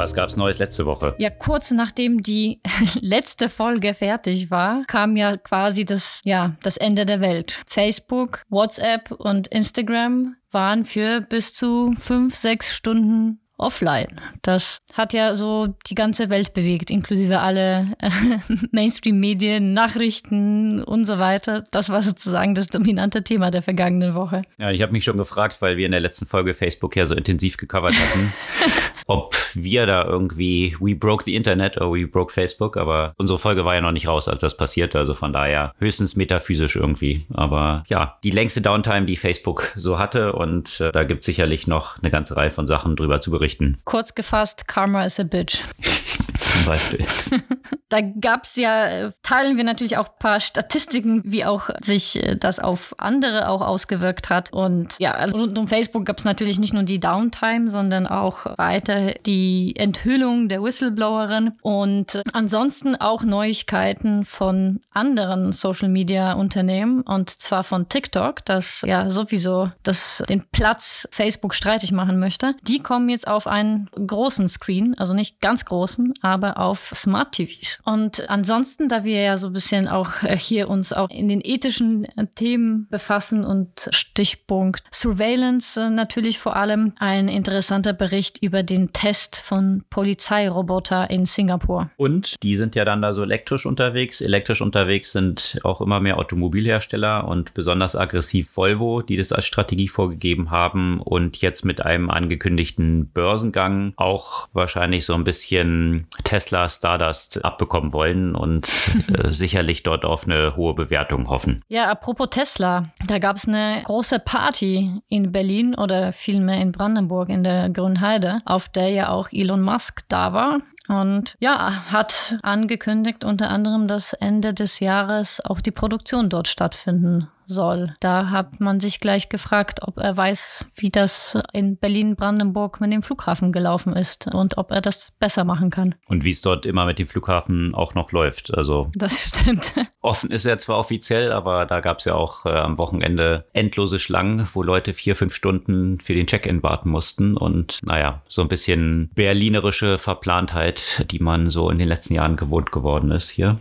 Was gab's Neues letzte Woche? Ja, kurz nachdem die letzte Folge fertig war, kam ja quasi das, ja, das Ende der Welt. Facebook, WhatsApp und Instagram waren für bis zu fünf, sechs Stunden offline. Das hat ja so die ganze Welt bewegt, inklusive alle äh, Mainstream-Medien, Nachrichten und so weiter. Das war sozusagen das dominante Thema der vergangenen Woche. Ja, ich habe mich schon gefragt, weil wir in der letzten Folge Facebook ja so intensiv gecovert hatten, ob wir da irgendwie We broke the Internet oder We broke Facebook, aber unsere Folge war ja noch nicht raus, als das passierte, also von daher höchstens metaphysisch irgendwie. Aber ja, die längste Downtime, die Facebook so hatte und äh, da gibt es sicherlich noch eine ganze Reihe von Sachen drüber zu berichten. Kurz gefasst, Karma is a bitch. Zum Beispiel. da gab es ja, teilen wir natürlich auch ein paar Statistiken, wie auch sich äh, das auf andere auch ausgewirkt hat. Und ja, also rund um Facebook gab es natürlich nicht nur die Downtime, sondern auch weiter die Enthüllung der Whistleblowerin und ansonsten auch Neuigkeiten von anderen Social Media Unternehmen und zwar von TikTok, das ja sowieso das, den Platz Facebook streitig machen möchte. Die kommen jetzt auf einen großen Screen, also nicht ganz großen, aber auf Smart TVs. Und ansonsten, da wir ja so ein bisschen auch äh, hier uns auch in den ethischen äh, Themen befassen und Stichpunkt Surveillance äh, natürlich vor allem ein interessanter Bericht über den Test von Polizeiroboter in Singapur. Und die sind ja dann da so elektrisch unterwegs. Elektrisch unterwegs sind auch immer mehr Automobilhersteller und besonders aggressiv Volvo, die das als Strategie vorgegeben haben und jetzt mit einem angekündigten Börsengang auch wahrscheinlich so ein bisschen Tesla Stardust abbekommen wollen und äh, sicherlich dort auf eine hohe Bewertung hoffen. Ja, apropos Tesla, da gab es eine große Party in Berlin oder vielmehr in Brandenburg in der Grünheide, auf der ja auch Elon Musk da war. Und ja, hat angekündigt unter anderem, dass Ende des Jahres auch die Produktion dort stattfinden soll. Da hat man sich gleich gefragt, ob er weiß, wie das in Berlin-Brandenburg mit dem Flughafen gelaufen ist und ob er das besser machen kann. Und wie es dort immer mit dem Flughafen auch noch läuft. Also das stimmt. Offen ist er zwar offiziell, aber da gab es ja auch äh, am Wochenende endlose Schlangen, wo Leute vier, fünf Stunden für den Check-in warten mussten. Und naja, so ein bisschen berlinerische Verplantheit, die man so in den letzten Jahren gewohnt geworden ist hier.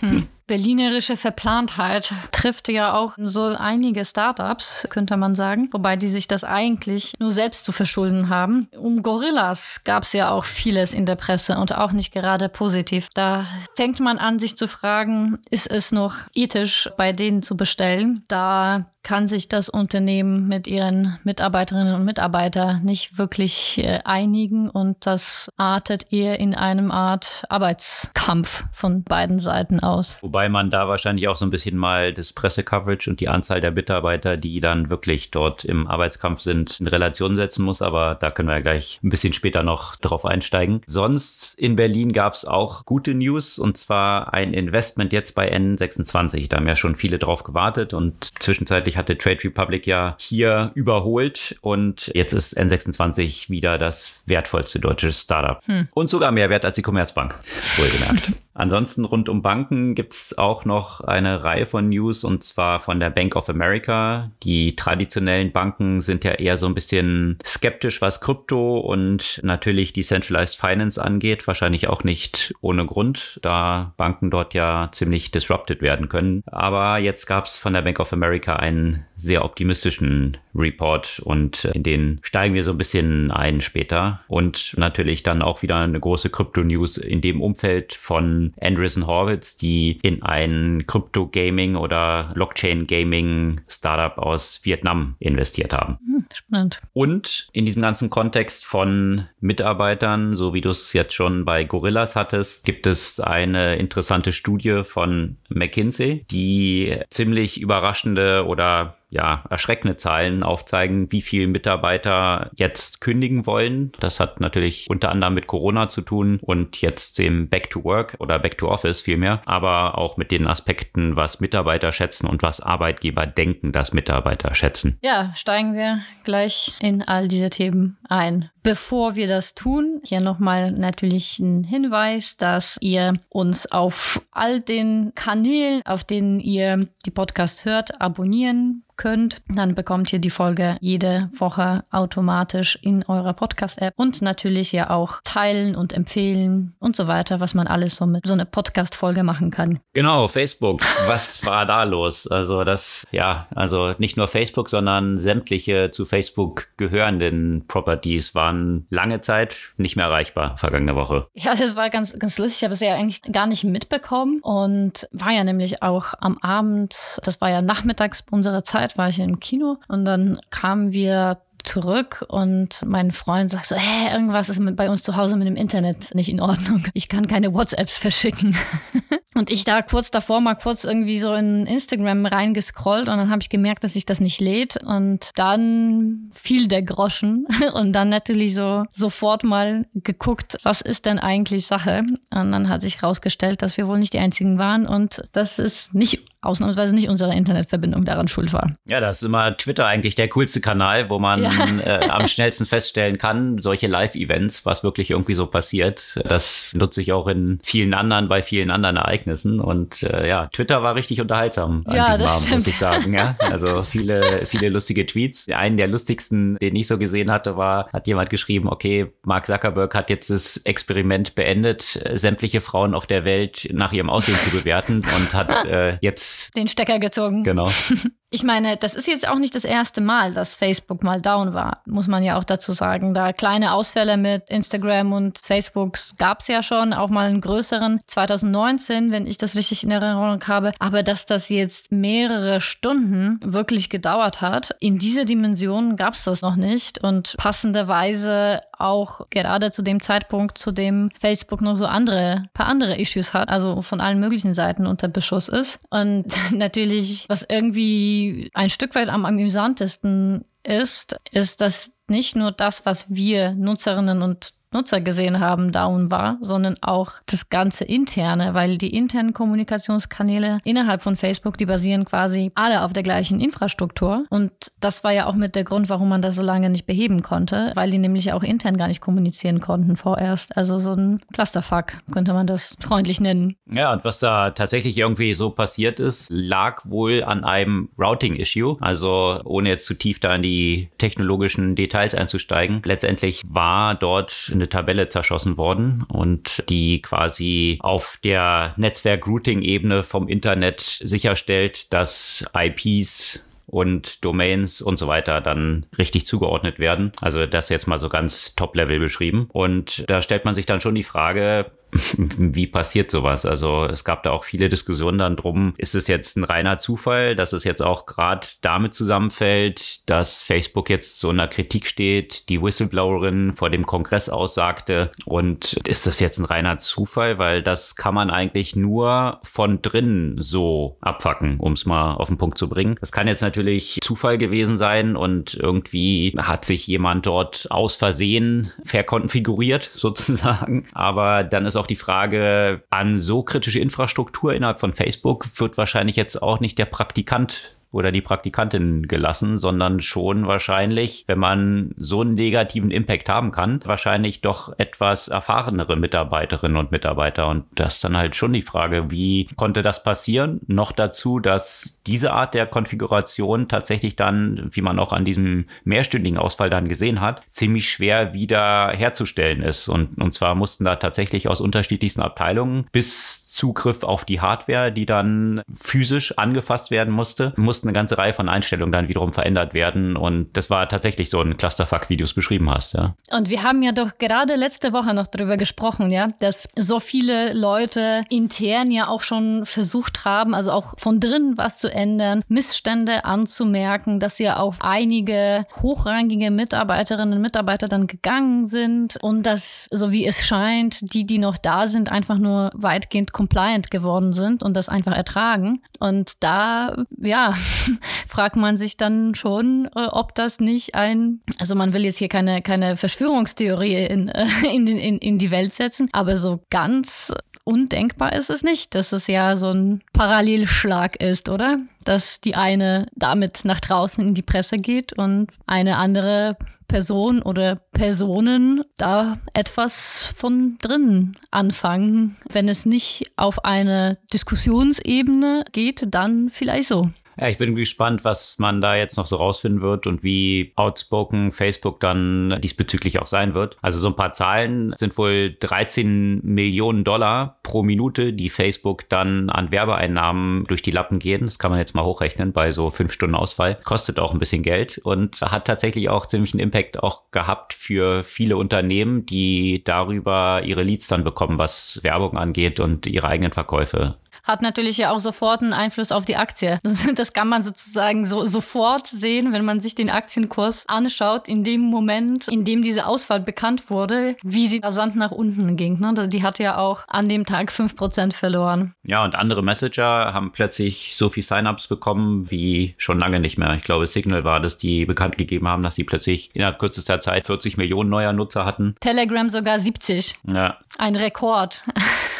Hm. Berlinerische Verplantheit trifft ja auch so einige Startups, könnte man sagen, wobei die sich das eigentlich nur selbst zu verschulden haben. Um Gorillas gab es ja auch vieles in der Presse und auch nicht gerade positiv. Da fängt man an, sich zu fragen, ist es noch ethisch, bei denen zu bestellen? Da kann sich das Unternehmen mit ihren Mitarbeiterinnen und Mitarbeitern nicht wirklich äh, einigen und das artet eher in einem Art Arbeitskampf von beiden Seiten aus. Wobei man da wahrscheinlich auch so ein bisschen mal das Pressecoverage und die Anzahl der Mitarbeiter, die dann wirklich dort im Arbeitskampf sind, in Relation setzen muss, aber da können wir ja gleich ein bisschen später noch drauf einsteigen. Sonst in Berlin gab es auch gute News und zwar ein Investment jetzt bei N26. Da haben ja schon viele drauf gewartet und zwischenzeitlich Zwischenzeitlich hatte Trade Republic ja hier überholt und jetzt ist N26 wieder das wertvollste deutsche Startup. Hm. Und sogar mehr wert als die Commerzbank, wohlgemerkt. Ansonsten rund um Banken gibt es auch noch eine Reihe von News und zwar von der Bank of America. Die traditionellen Banken sind ja eher so ein bisschen skeptisch, was Krypto und natürlich Decentralized Finance angeht. Wahrscheinlich auch nicht ohne Grund, da Banken dort ja ziemlich disrupted werden können. Aber jetzt gab es von der Bank of America einen sehr optimistischen Report und in den steigen wir so ein bisschen ein später. Und natürlich dann auch wieder eine große Krypto-News in dem Umfeld von Andreessen Horwitz, die in ein Crypto-Gaming oder Blockchain-Gaming-Startup aus Vietnam investiert haben. Hm, spannend. Und in diesem ganzen Kontext von Mitarbeitern, so wie du es jetzt schon bei Gorillas hattest, gibt es eine interessante Studie von McKinsey, die ziemlich überraschende oder ja, erschreckende Zahlen aufzeigen, wie viele Mitarbeiter jetzt kündigen wollen. Das hat natürlich unter anderem mit Corona zu tun und jetzt dem Back to Work oder Back to Office vielmehr, aber auch mit den Aspekten, was Mitarbeiter schätzen und was Arbeitgeber denken, dass Mitarbeiter schätzen. Ja, steigen wir gleich in all diese Themen ein. Bevor wir das tun, hier nochmal natürlich ein Hinweis, dass ihr uns auf all den Kanälen, auf denen ihr die Podcast hört, abonnieren könnt. Dann bekommt ihr die Folge jede Woche automatisch in eurer Podcast-App und natürlich ja auch teilen und empfehlen und so weiter, was man alles so mit so einer Podcast-Folge machen kann. Genau, Facebook. Was war da los? Also das, ja, also nicht nur Facebook, sondern sämtliche zu Facebook gehörenden Properties waren lange Zeit nicht mehr erreichbar, vergangene Woche. Ja, das war ganz, ganz lustig. Ich habe es ja eigentlich gar nicht mitbekommen und war ja nämlich auch am Abend, das war ja nachmittags unserer Zeit, Zeit war ich im Kino und dann kamen wir zurück und mein Freund sagt so, hä, irgendwas ist bei uns zu Hause mit dem Internet nicht in Ordnung. Ich kann keine WhatsApps verschicken. und ich da kurz davor mal kurz irgendwie so in Instagram reingescrollt und dann habe ich gemerkt, dass sich das nicht lädt und dann fiel der Groschen und dann natürlich so sofort mal geguckt, was ist denn eigentlich Sache? Und dann hat sich rausgestellt, dass wir wohl nicht die einzigen waren und das ist nicht ausnahmsweise nicht unsere Internetverbindung daran schuld war. Ja, das ist immer Twitter eigentlich der coolste Kanal, wo man ja. äh, am schnellsten feststellen kann, solche Live-Events, was wirklich irgendwie so passiert. Das nutze ich auch in vielen anderen, bei vielen anderen Ereignissen. Und äh, ja, Twitter war richtig unterhaltsam an ja, das Abend, stimmt. muss ich sagen. Ja? Also viele, viele lustige Tweets. Einen der lustigsten, den ich so gesehen hatte, war, hat jemand geschrieben, okay, Mark Zuckerberg hat jetzt das Experiment beendet, sämtliche Frauen auf der Welt nach ihrem Aussehen zu bewerten und hat äh, jetzt den Stecker gezogen. Genau. Ich meine, das ist jetzt auch nicht das erste Mal, dass Facebook mal down war, muss man ja auch dazu sagen. Da kleine Ausfälle mit Instagram und Facebook gab es ja schon, auch mal einen größeren 2019, wenn ich das richtig in Erinnerung habe. Aber dass das jetzt mehrere Stunden wirklich gedauert hat, in dieser Dimension gab es das noch nicht. Und passenderweise auch gerade zu dem Zeitpunkt, zu dem Facebook noch so andere, paar andere Issues hat, also von allen möglichen Seiten unter Beschuss ist. Und natürlich, was irgendwie ein Stück weit am amüsantesten ist, ist, dass nicht nur das, was wir Nutzerinnen und Nutzer gesehen haben, down war, sondern auch das ganze interne, weil die internen Kommunikationskanäle innerhalb von Facebook, die basieren quasi alle auf der gleichen Infrastruktur. Und das war ja auch mit der Grund, warum man das so lange nicht beheben konnte, weil die nämlich auch intern gar nicht kommunizieren konnten vorerst. Also so ein Clusterfuck könnte man das freundlich nennen. Ja, und was da tatsächlich irgendwie so passiert ist, lag wohl an einem Routing-Issue. Also ohne jetzt zu tief da in die technologischen Details einzusteigen. Letztendlich war dort eine Tabelle zerschossen worden und die quasi auf der Netzwerk-Routing-Ebene vom Internet sicherstellt, dass IPs und Domains und so weiter dann richtig zugeordnet werden. Also das jetzt mal so ganz top-level beschrieben. Und da stellt man sich dann schon die Frage, wie passiert sowas? Also es gab da auch viele Diskussionen dann drum, ist es jetzt ein reiner Zufall, dass es jetzt auch gerade damit zusammenfällt, dass Facebook jetzt so in der Kritik steht, die Whistleblowerin vor dem Kongress aussagte und ist das jetzt ein reiner Zufall, weil das kann man eigentlich nur von drinnen so abfacken, um es mal auf den Punkt zu bringen. Das kann jetzt natürlich Zufall gewesen sein und irgendwie hat sich jemand dort aus Versehen verkonfiguriert sozusagen, aber dann ist auch die Frage, an so kritische Infrastruktur innerhalb von Facebook wird wahrscheinlich jetzt auch nicht der Praktikant oder die Praktikantin gelassen, sondern schon wahrscheinlich, wenn man so einen negativen Impact haben kann, wahrscheinlich doch etwas erfahrenere Mitarbeiterinnen und Mitarbeiter. Und das ist dann halt schon die Frage, wie konnte das passieren? Noch dazu, dass diese Art der Konfiguration tatsächlich dann, wie man auch an diesem mehrstündigen Ausfall dann gesehen hat, ziemlich schwer wieder herzustellen ist. Und, und zwar mussten da tatsächlich aus unterschiedlichsten Abteilungen bis Zugriff auf die Hardware, die dann physisch angefasst werden musste, mussten eine ganze Reihe von Einstellungen dann wiederum verändert werden. Und das war tatsächlich so ein Clusterfuck, wie du es beschrieben hast, ja. Und wir haben ja doch gerade letzte Woche noch darüber gesprochen, ja, dass so viele Leute intern ja auch schon versucht haben, also auch von drinnen was zu ändern, Missstände anzumerken, dass ja auch einige hochrangige Mitarbeiterinnen und Mitarbeiter dann gegangen sind und dass, so wie es scheint, die, die noch da sind, einfach nur weitgehend compliant geworden sind und das einfach ertragen. Und da, ja, fragt man sich dann schon, äh, ob das nicht ein, also man will jetzt hier keine, keine Verschwörungstheorie in, äh, in, in, in die Welt setzen, aber so ganz undenkbar ist es nicht, dass es ja so ein Parallelschlag ist, oder? Dass die eine damit nach draußen in die Presse geht und eine andere Person oder Personen da etwas von drin anfangen. Wenn es nicht auf eine Diskussionsebene geht, dann vielleicht so. Ja, ich bin gespannt, was man da jetzt noch so rausfinden wird und wie outspoken Facebook dann diesbezüglich auch sein wird. Also so ein paar Zahlen sind wohl 13 Millionen Dollar pro Minute, die Facebook dann an Werbeeinnahmen durch die Lappen gehen. Das kann man jetzt mal hochrechnen bei so fünf Stunden Ausfall. Kostet auch ein bisschen Geld und hat tatsächlich auch ziemlich einen Impact auch gehabt für viele Unternehmen, die darüber ihre Leads dann bekommen, was Werbung angeht und ihre eigenen Verkäufe hat natürlich ja auch sofort einen Einfluss auf die Aktie. Das, das kann man sozusagen so, sofort sehen, wenn man sich den Aktienkurs anschaut, in dem Moment, in dem diese Auswahl bekannt wurde, wie sie rasant nach unten ging. Ne? Die hat ja auch an dem Tag 5% verloren. Ja, und andere Messenger haben plötzlich so viel Sign-ups bekommen wie schon lange nicht mehr. Ich glaube, Signal war das, die bekannt gegeben haben, dass sie plötzlich innerhalb kürzester Zeit 40 Millionen neuer Nutzer hatten. Telegram sogar 70. Ja. Ein Rekord.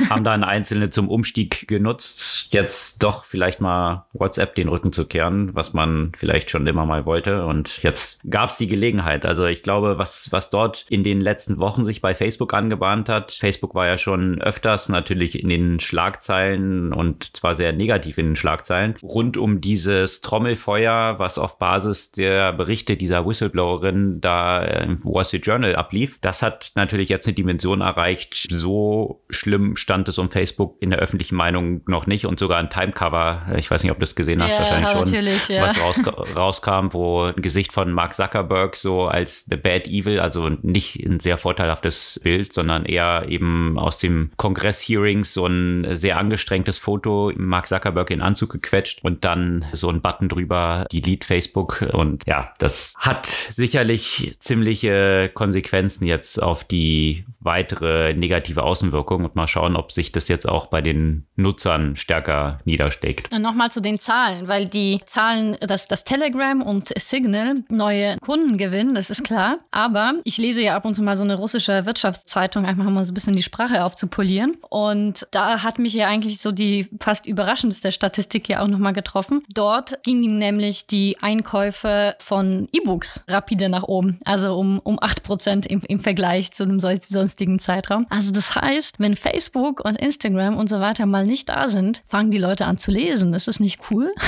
haben dann Einzelne zum Umstieg genutzt, jetzt doch vielleicht mal WhatsApp den Rücken zu kehren, was man vielleicht schon immer mal wollte. Und jetzt gab es die Gelegenheit. Also ich glaube, was, was dort in den letzten Wochen sich bei Facebook angebahnt hat, Facebook war ja schon öfters natürlich in den Schlagzeilen und zwar sehr negativ in den Schlagzeilen, rund um dieses Trommelfeuer, was auf Basis der Berichte dieser Whistleblowerin da im Wall Street Journal ablief. Das hat natürlich jetzt eine Dimension erreicht, so schlimm stand es um Facebook in der öffentlichen Meinung noch nicht und sogar ein Timecover, ich weiß nicht, ob du das gesehen hast, ja, wahrscheinlich schon, ja. was raus, rauskam, wo ein Gesicht von Mark Zuckerberg so als The Bad Evil, also nicht ein sehr vorteilhaftes Bild, sondern eher eben aus dem Kongress-Hearings so ein sehr angestrengtes Foto, Mark Zuckerberg in Anzug gequetscht und dann so ein Button drüber, Delete Facebook und ja, das hat sicherlich ziemliche Konsequenzen jetzt auf die weitere negative Außenwirkung und mal schauen, ob sich das jetzt auch bei den Nutzern stärker niedersteckt. Nochmal zu den Zahlen, weil die Zahlen, dass das Telegram und Signal neue Kunden gewinnen, das ist klar. Aber ich lese ja ab und zu mal so eine russische Wirtschaftszeitung, einfach mal so ein bisschen die Sprache aufzupolieren. Und da hat mich ja eigentlich so die fast überraschendste Statistik ja auch nochmal getroffen. Dort gingen nämlich die Einkäufe von E-Books rapide nach oben, also um, um 8% im, im Vergleich zu einem sonstigen Zeitraum. Also das heißt, wenn Facebook und Instagram und so weiter mal nicht da sind, fangen die Leute an zu lesen. Ist das nicht cool?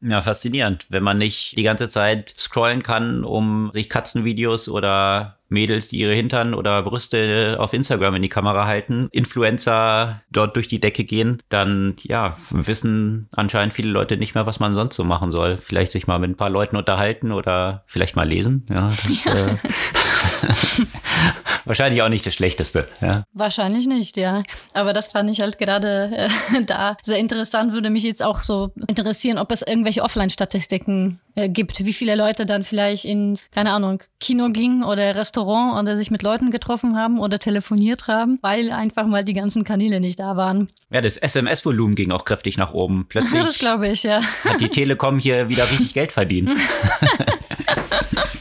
Ja, faszinierend. Wenn man nicht die ganze Zeit scrollen kann, um sich Katzenvideos oder Mädels, die ihre Hintern oder Brüste auf Instagram in die Kamera halten, Influencer dort durch die Decke gehen, dann ja, wissen anscheinend viele Leute nicht mehr, was man sonst so machen soll. Vielleicht sich mal mit ein paar Leuten unterhalten oder vielleicht mal lesen. Ja, das, ja. Äh, wahrscheinlich auch nicht das Schlechteste. Ja. Wahrscheinlich nicht, ja. Aber das fand ich halt gerade äh, da sehr interessant. Würde mich jetzt auch so interessieren, ob es irgendwelche Offline-Statistiken äh, gibt, wie viele Leute dann vielleicht in, keine Ahnung, Kino gingen oder Restaurant oder sich mit Leuten getroffen haben oder telefoniert haben, weil einfach mal die ganzen Kanäle nicht da waren. Ja, das SMS-Volumen ging auch kräftig nach oben. Plötzlich das glaube ich, ja. hat die Telekom hier wieder richtig Geld verdient.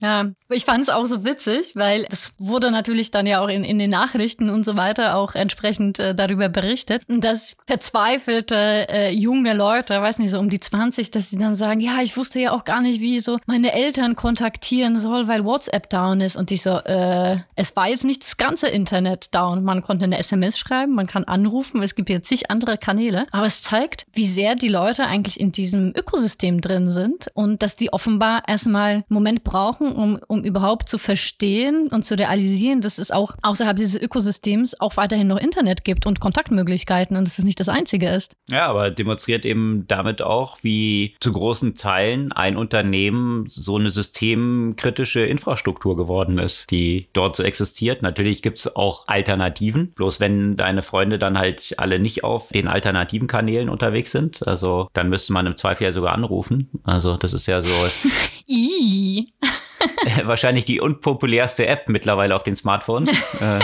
Ja, ich fand es auch so witzig, weil das wurde natürlich dann ja auch in, in den Nachrichten und so weiter auch entsprechend äh, darüber berichtet, dass verzweifelte äh, junge Leute, weiß nicht, so um die 20, dass sie dann sagen, ja, ich wusste ja auch gar nicht, wie ich so meine Eltern kontaktieren soll, weil WhatsApp down ist. Und ich so, äh, es war jetzt nicht das ganze Internet down. Man konnte eine SMS schreiben, man kann anrufen, es gibt jetzt zig andere Kanäle. Aber es zeigt, wie sehr die Leute eigentlich in diesem Ökosystem drin sind und dass die offenbar erstmal einen Moment brauchen, brauchen, um, um überhaupt zu verstehen und zu realisieren, dass es auch außerhalb dieses Ökosystems auch weiterhin noch Internet gibt und Kontaktmöglichkeiten und dass es nicht das einzige ist. Ja, aber demonstriert eben damit auch, wie zu großen Teilen ein Unternehmen so eine systemkritische Infrastruktur geworden ist, die dort so existiert. Natürlich gibt es auch Alternativen, bloß wenn deine Freunde dann halt alle nicht auf den alternativen Kanälen unterwegs sind, also dann müsste man im Zweifel ja sogar anrufen. Also das ist ja so. Wahrscheinlich die unpopulärste App mittlerweile auf den Smartphones. Äh.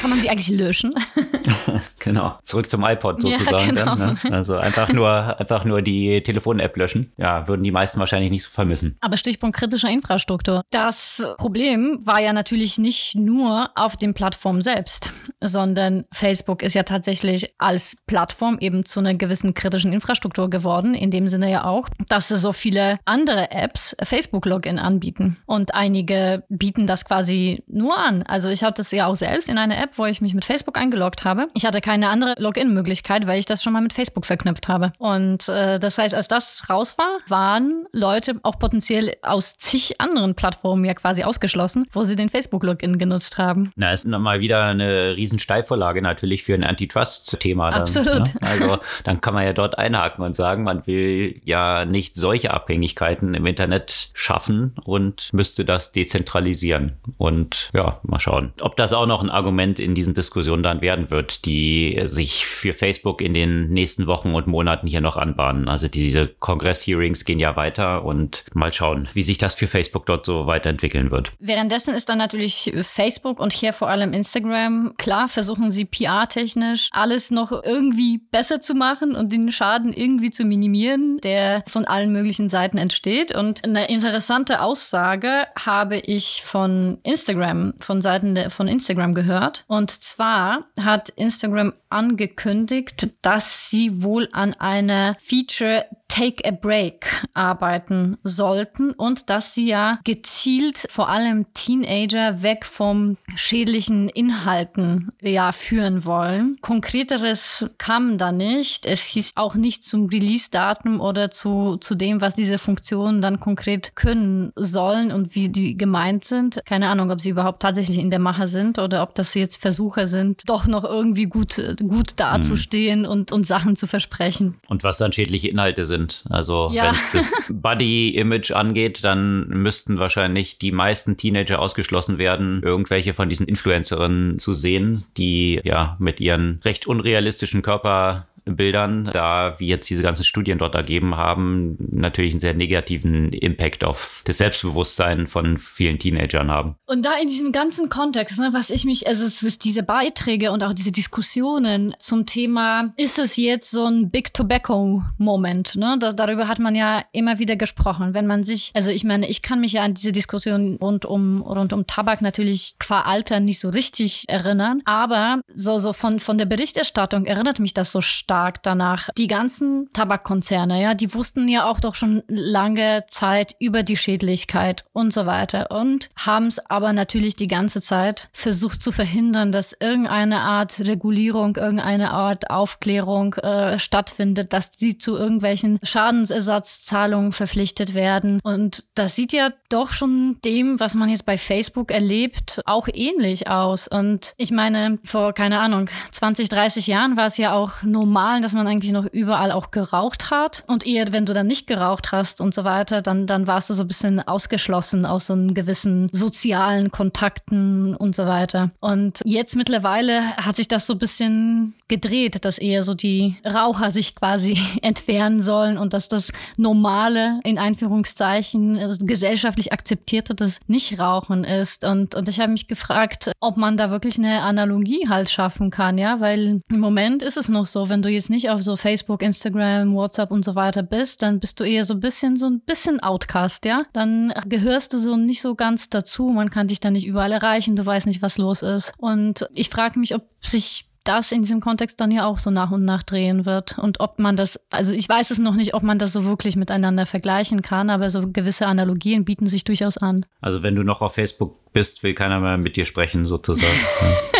Kann man sie eigentlich löschen? Genau. Zurück zum iPod sozusagen. Ja, genau. dann, ne? Also einfach nur, einfach nur die Telefon-App löschen. Ja, würden die meisten wahrscheinlich nicht so vermissen. Aber Stichpunkt kritischer Infrastruktur. Das Problem war ja natürlich nicht nur auf den Plattformen selbst, sondern Facebook ist ja tatsächlich als Plattform eben zu einer gewissen kritischen Infrastruktur geworden. In dem Sinne ja auch, dass so viele andere Apps Facebook-Login anbieten. Und einige bieten das quasi nur an. Also ich hatte es ja auch selbst in einer App, wo ich mich mit Facebook eingeloggt habe. Ich hatte keine andere Login-Möglichkeit, weil ich das schon mal mit Facebook verknüpft habe. Und äh, das heißt, als das raus war, waren Leute auch potenziell aus zig anderen Plattformen ja quasi ausgeschlossen, wo sie den Facebook-Login genutzt haben. Na, ist nochmal wieder eine riesen Steilvorlage natürlich für ein Antitrust-Thema. Absolut. Ne? Also dann kann man ja dort einhaken und sagen, man will ja nicht solche Abhängigkeiten im Internet schaffen und müsste das dezentralisieren. Und ja, mal schauen, ob das auch noch ein Argument in diesen Diskussionen dann werden wird, die sich für Facebook in den nächsten Wochen und Monaten hier noch anbahnen. Also diese Kongress-Hearings gehen ja weiter und mal schauen, wie sich das für Facebook dort so weiterentwickeln wird. Währenddessen ist dann natürlich Facebook und hier vor allem Instagram. Klar versuchen sie PR-technisch alles noch irgendwie besser zu machen und den Schaden irgendwie zu minimieren, der von allen möglichen Seiten entsteht. Und eine interessante Aussage habe ich von Instagram, von Seiten von Instagram gehört. Und zwar hat Instagram angekündigt, dass sie wohl an einer Feature Take a Break arbeiten sollten und dass sie ja gezielt vor allem Teenager weg vom schädlichen Inhalten ja führen wollen. Konkreteres kam da nicht. Es hieß auch nicht zum Release-Datum oder zu, zu dem, was diese Funktionen dann konkret können sollen und wie die gemeint sind. Keine Ahnung, ob sie überhaupt tatsächlich in der Mache sind oder ob das jetzt Versuche sind, doch noch irgendwie gut, gut dazustehen hm. und, und Sachen zu versprechen. Und was dann schädliche Inhalte sind sind. Also ja. wenn es das Buddy-Image angeht, dann müssten wahrscheinlich die meisten Teenager ausgeschlossen werden, irgendwelche von diesen Influencerinnen zu sehen, die ja mit ihren recht unrealistischen Körper Bildern, da wie jetzt diese ganzen Studien dort ergeben haben, natürlich einen sehr negativen Impact auf das Selbstbewusstsein von vielen Teenagern haben. Und da in diesem ganzen Kontext, ne, was ich mich, also es ist diese Beiträge und auch diese Diskussionen zum Thema, ist es jetzt so ein Big Tobacco-Moment? Ne? Da, darüber hat man ja immer wieder gesprochen. Wenn man sich, also ich meine, ich kann mich ja an diese Diskussion rund um, rund um Tabak natürlich qua Alter nicht so richtig erinnern, aber so, so von, von der Berichterstattung erinnert mich das so stark stark danach. Die ganzen Tabakkonzerne, ja, die wussten ja auch doch schon lange Zeit über die Schädlichkeit und so weiter und haben es aber natürlich die ganze Zeit versucht zu verhindern, dass irgendeine Art Regulierung, irgendeine Art Aufklärung äh, stattfindet, dass die zu irgendwelchen Schadensersatzzahlungen verpflichtet werden. Und das sieht ja doch schon dem, was man jetzt bei Facebook erlebt, auch ähnlich aus. Und ich meine, vor, keine Ahnung, 20, 30 Jahren war es ja auch normal, normalen, dass man eigentlich noch überall auch geraucht hat. Und eher, wenn du dann nicht geraucht hast und so weiter, dann, dann warst du so ein bisschen ausgeschlossen aus so einem gewissen sozialen Kontakten und so weiter. Und jetzt mittlerweile hat sich das so ein bisschen gedreht, dass eher so die Raucher sich quasi entfernen sollen und dass das normale, in Einführungszeichen, also gesellschaftlich akzeptierte, das Nicht-Rauchen ist. Und, und ich habe mich gefragt, ob man da wirklich eine Analogie halt schaffen kann, ja, weil im Moment ist es noch so, wenn du jetzt nicht auf so Facebook, Instagram, WhatsApp und so weiter bist, dann bist du eher so ein bisschen, so ein bisschen Outcast, ja. Dann gehörst du so nicht so ganz dazu. Man kann dich da nicht überall erreichen. Du weißt nicht, was los ist. Und ich frage mich, ob sich das in diesem Kontext dann ja auch so nach und nach drehen wird. Und ob man das, also ich weiß es noch nicht, ob man das so wirklich miteinander vergleichen kann, aber so gewisse Analogien bieten sich durchaus an. Also wenn du noch auf Facebook bist, will keiner mehr mit dir sprechen, sozusagen.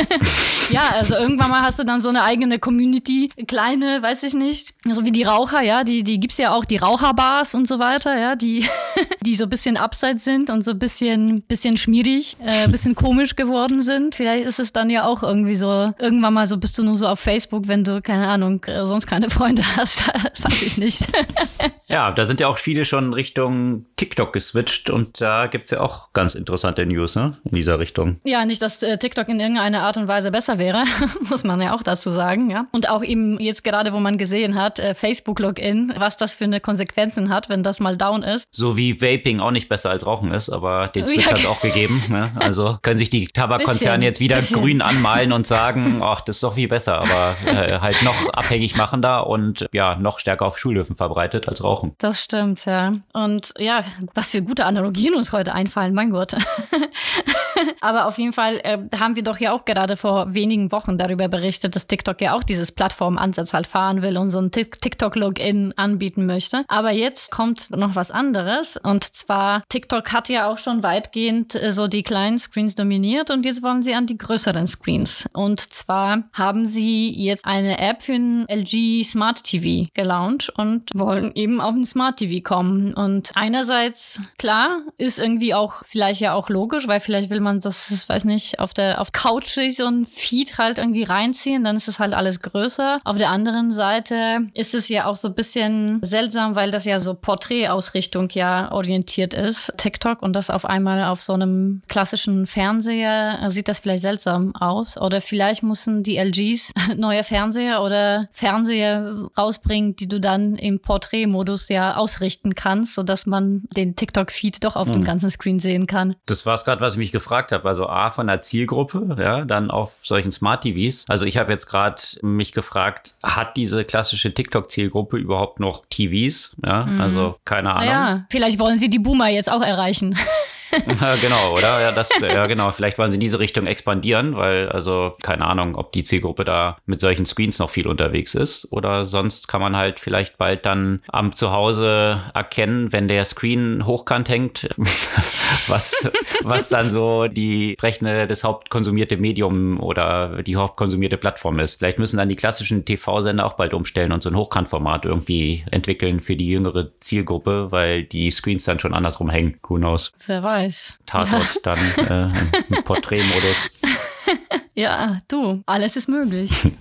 ja, also irgendwann mal hast du dann so eine eigene Community, kleine, weiß ich nicht, so wie die Raucher, ja, die, die es ja auch, die Raucherbars und so weiter, ja, die, die so ein bisschen abseits sind und so ein bisschen, bisschen schmierig, äh, bisschen komisch geworden sind. Vielleicht ist es dann ja auch irgendwie so, irgendwann mal so bist du nur so auf Facebook, wenn du, keine Ahnung, äh, sonst keine Freunde hast, weiß ich nicht. Ja, da sind ja auch viele schon Richtung TikTok geswitcht und da gibt es ja auch ganz interessante News ne? in dieser Richtung. Ja, nicht, dass äh, TikTok in irgendeiner Art und Weise besser wäre, muss man ja auch dazu sagen, ja. Und auch eben jetzt gerade, wo man gesehen hat, äh, Facebook-Login, was das für eine Konsequenzen hat, wenn das mal down ist. So wie Vaping auch nicht besser als Rauchen ist, aber den Switch ja. hat es auch gegeben. Ne? Also können sich die Tabakkonzerne jetzt wieder bisschen. grün anmalen und sagen, ach, das ist doch viel besser, aber äh, halt noch abhängig machender und ja, noch stärker auf Schulhöfen verbreitet als Rauchen brauchen. Das stimmt, ja. Und ja, was für gute Analogien uns heute einfallen, mein Gott. Aber auf jeden Fall äh, haben wir doch ja auch gerade vor wenigen Wochen darüber berichtet, dass TikTok ja auch dieses Plattformansatz halt fahren will und so ein TikTok-Login anbieten möchte. Aber jetzt kommt noch was anderes. Und zwar, TikTok hat ja auch schon weitgehend äh, so die kleinen Screens dominiert und jetzt wollen sie an die größeren Screens. Und zwar haben sie jetzt eine App für ein LG Smart TV gelauncht und wollen eben auf ein Smart TV kommen. Und einerseits, klar, ist irgendwie auch vielleicht ja auch logisch, weil vielleicht will man das, weiß nicht, auf der auf Couch sich so ein Feed halt irgendwie reinziehen, dann ist es halt alles größer. Auf der anderen Seite ist es ja auch so ein bisschen seltsam, weil das ja so Porträtausrichtung ja orientiert ist, TikTok, und das auf einmal auf so einem klassischen Fernseher sieht das vielleicht seltsam aus. Oder vielleicht müssen die LGs neue Fernseher oder Fernseher rausbringen, die du dann im Porträtmodus ja ausrichten kannst, sodass man den TikTok-Feed doch auf hm. dem ganzen Screen sehen kann. Das war es gerade, was ich mich gefragt habe. Also A von der Zielgruppe, ja, dann auf solchen Smart TVs. Also ich habe jetzt gerade mich gefragt, hat diese klassische TikTok-Zielgruppe überhaupt noch TVs? Ja, mhm. also keine Ahnung. Ja, vielleicht wollen sie die Boomer jetzt auch erreichen. ja, genau, oder? Ja, das, ja, genau. Vielleicht wollen sie in diese Richtung expandieren, weil, also, keine Ahnung, ob die Zielgruppe da mit solchen Screens noch viel unterwegs ist. Oder sonst kann man halt vielleicht bald dann am Zuhause erkennen, wenn der Screen hochkant hängt, was, was dann so die sprechende, das hauptkonsumierte Medium oder die hauptkonsumierte Plattform ist. Vielleicht müssen dann die klassischen TV-Sender auch bald umstellen und so ein Hochkantformat irgendwie entwickeln für die jüngere Zielgruppe, weil die Screens dann schon andersrum hängen. Who knows? Wer weiß. Tatort ja. dann äh, im Porträtmodus. ja, du, alles ist möglich.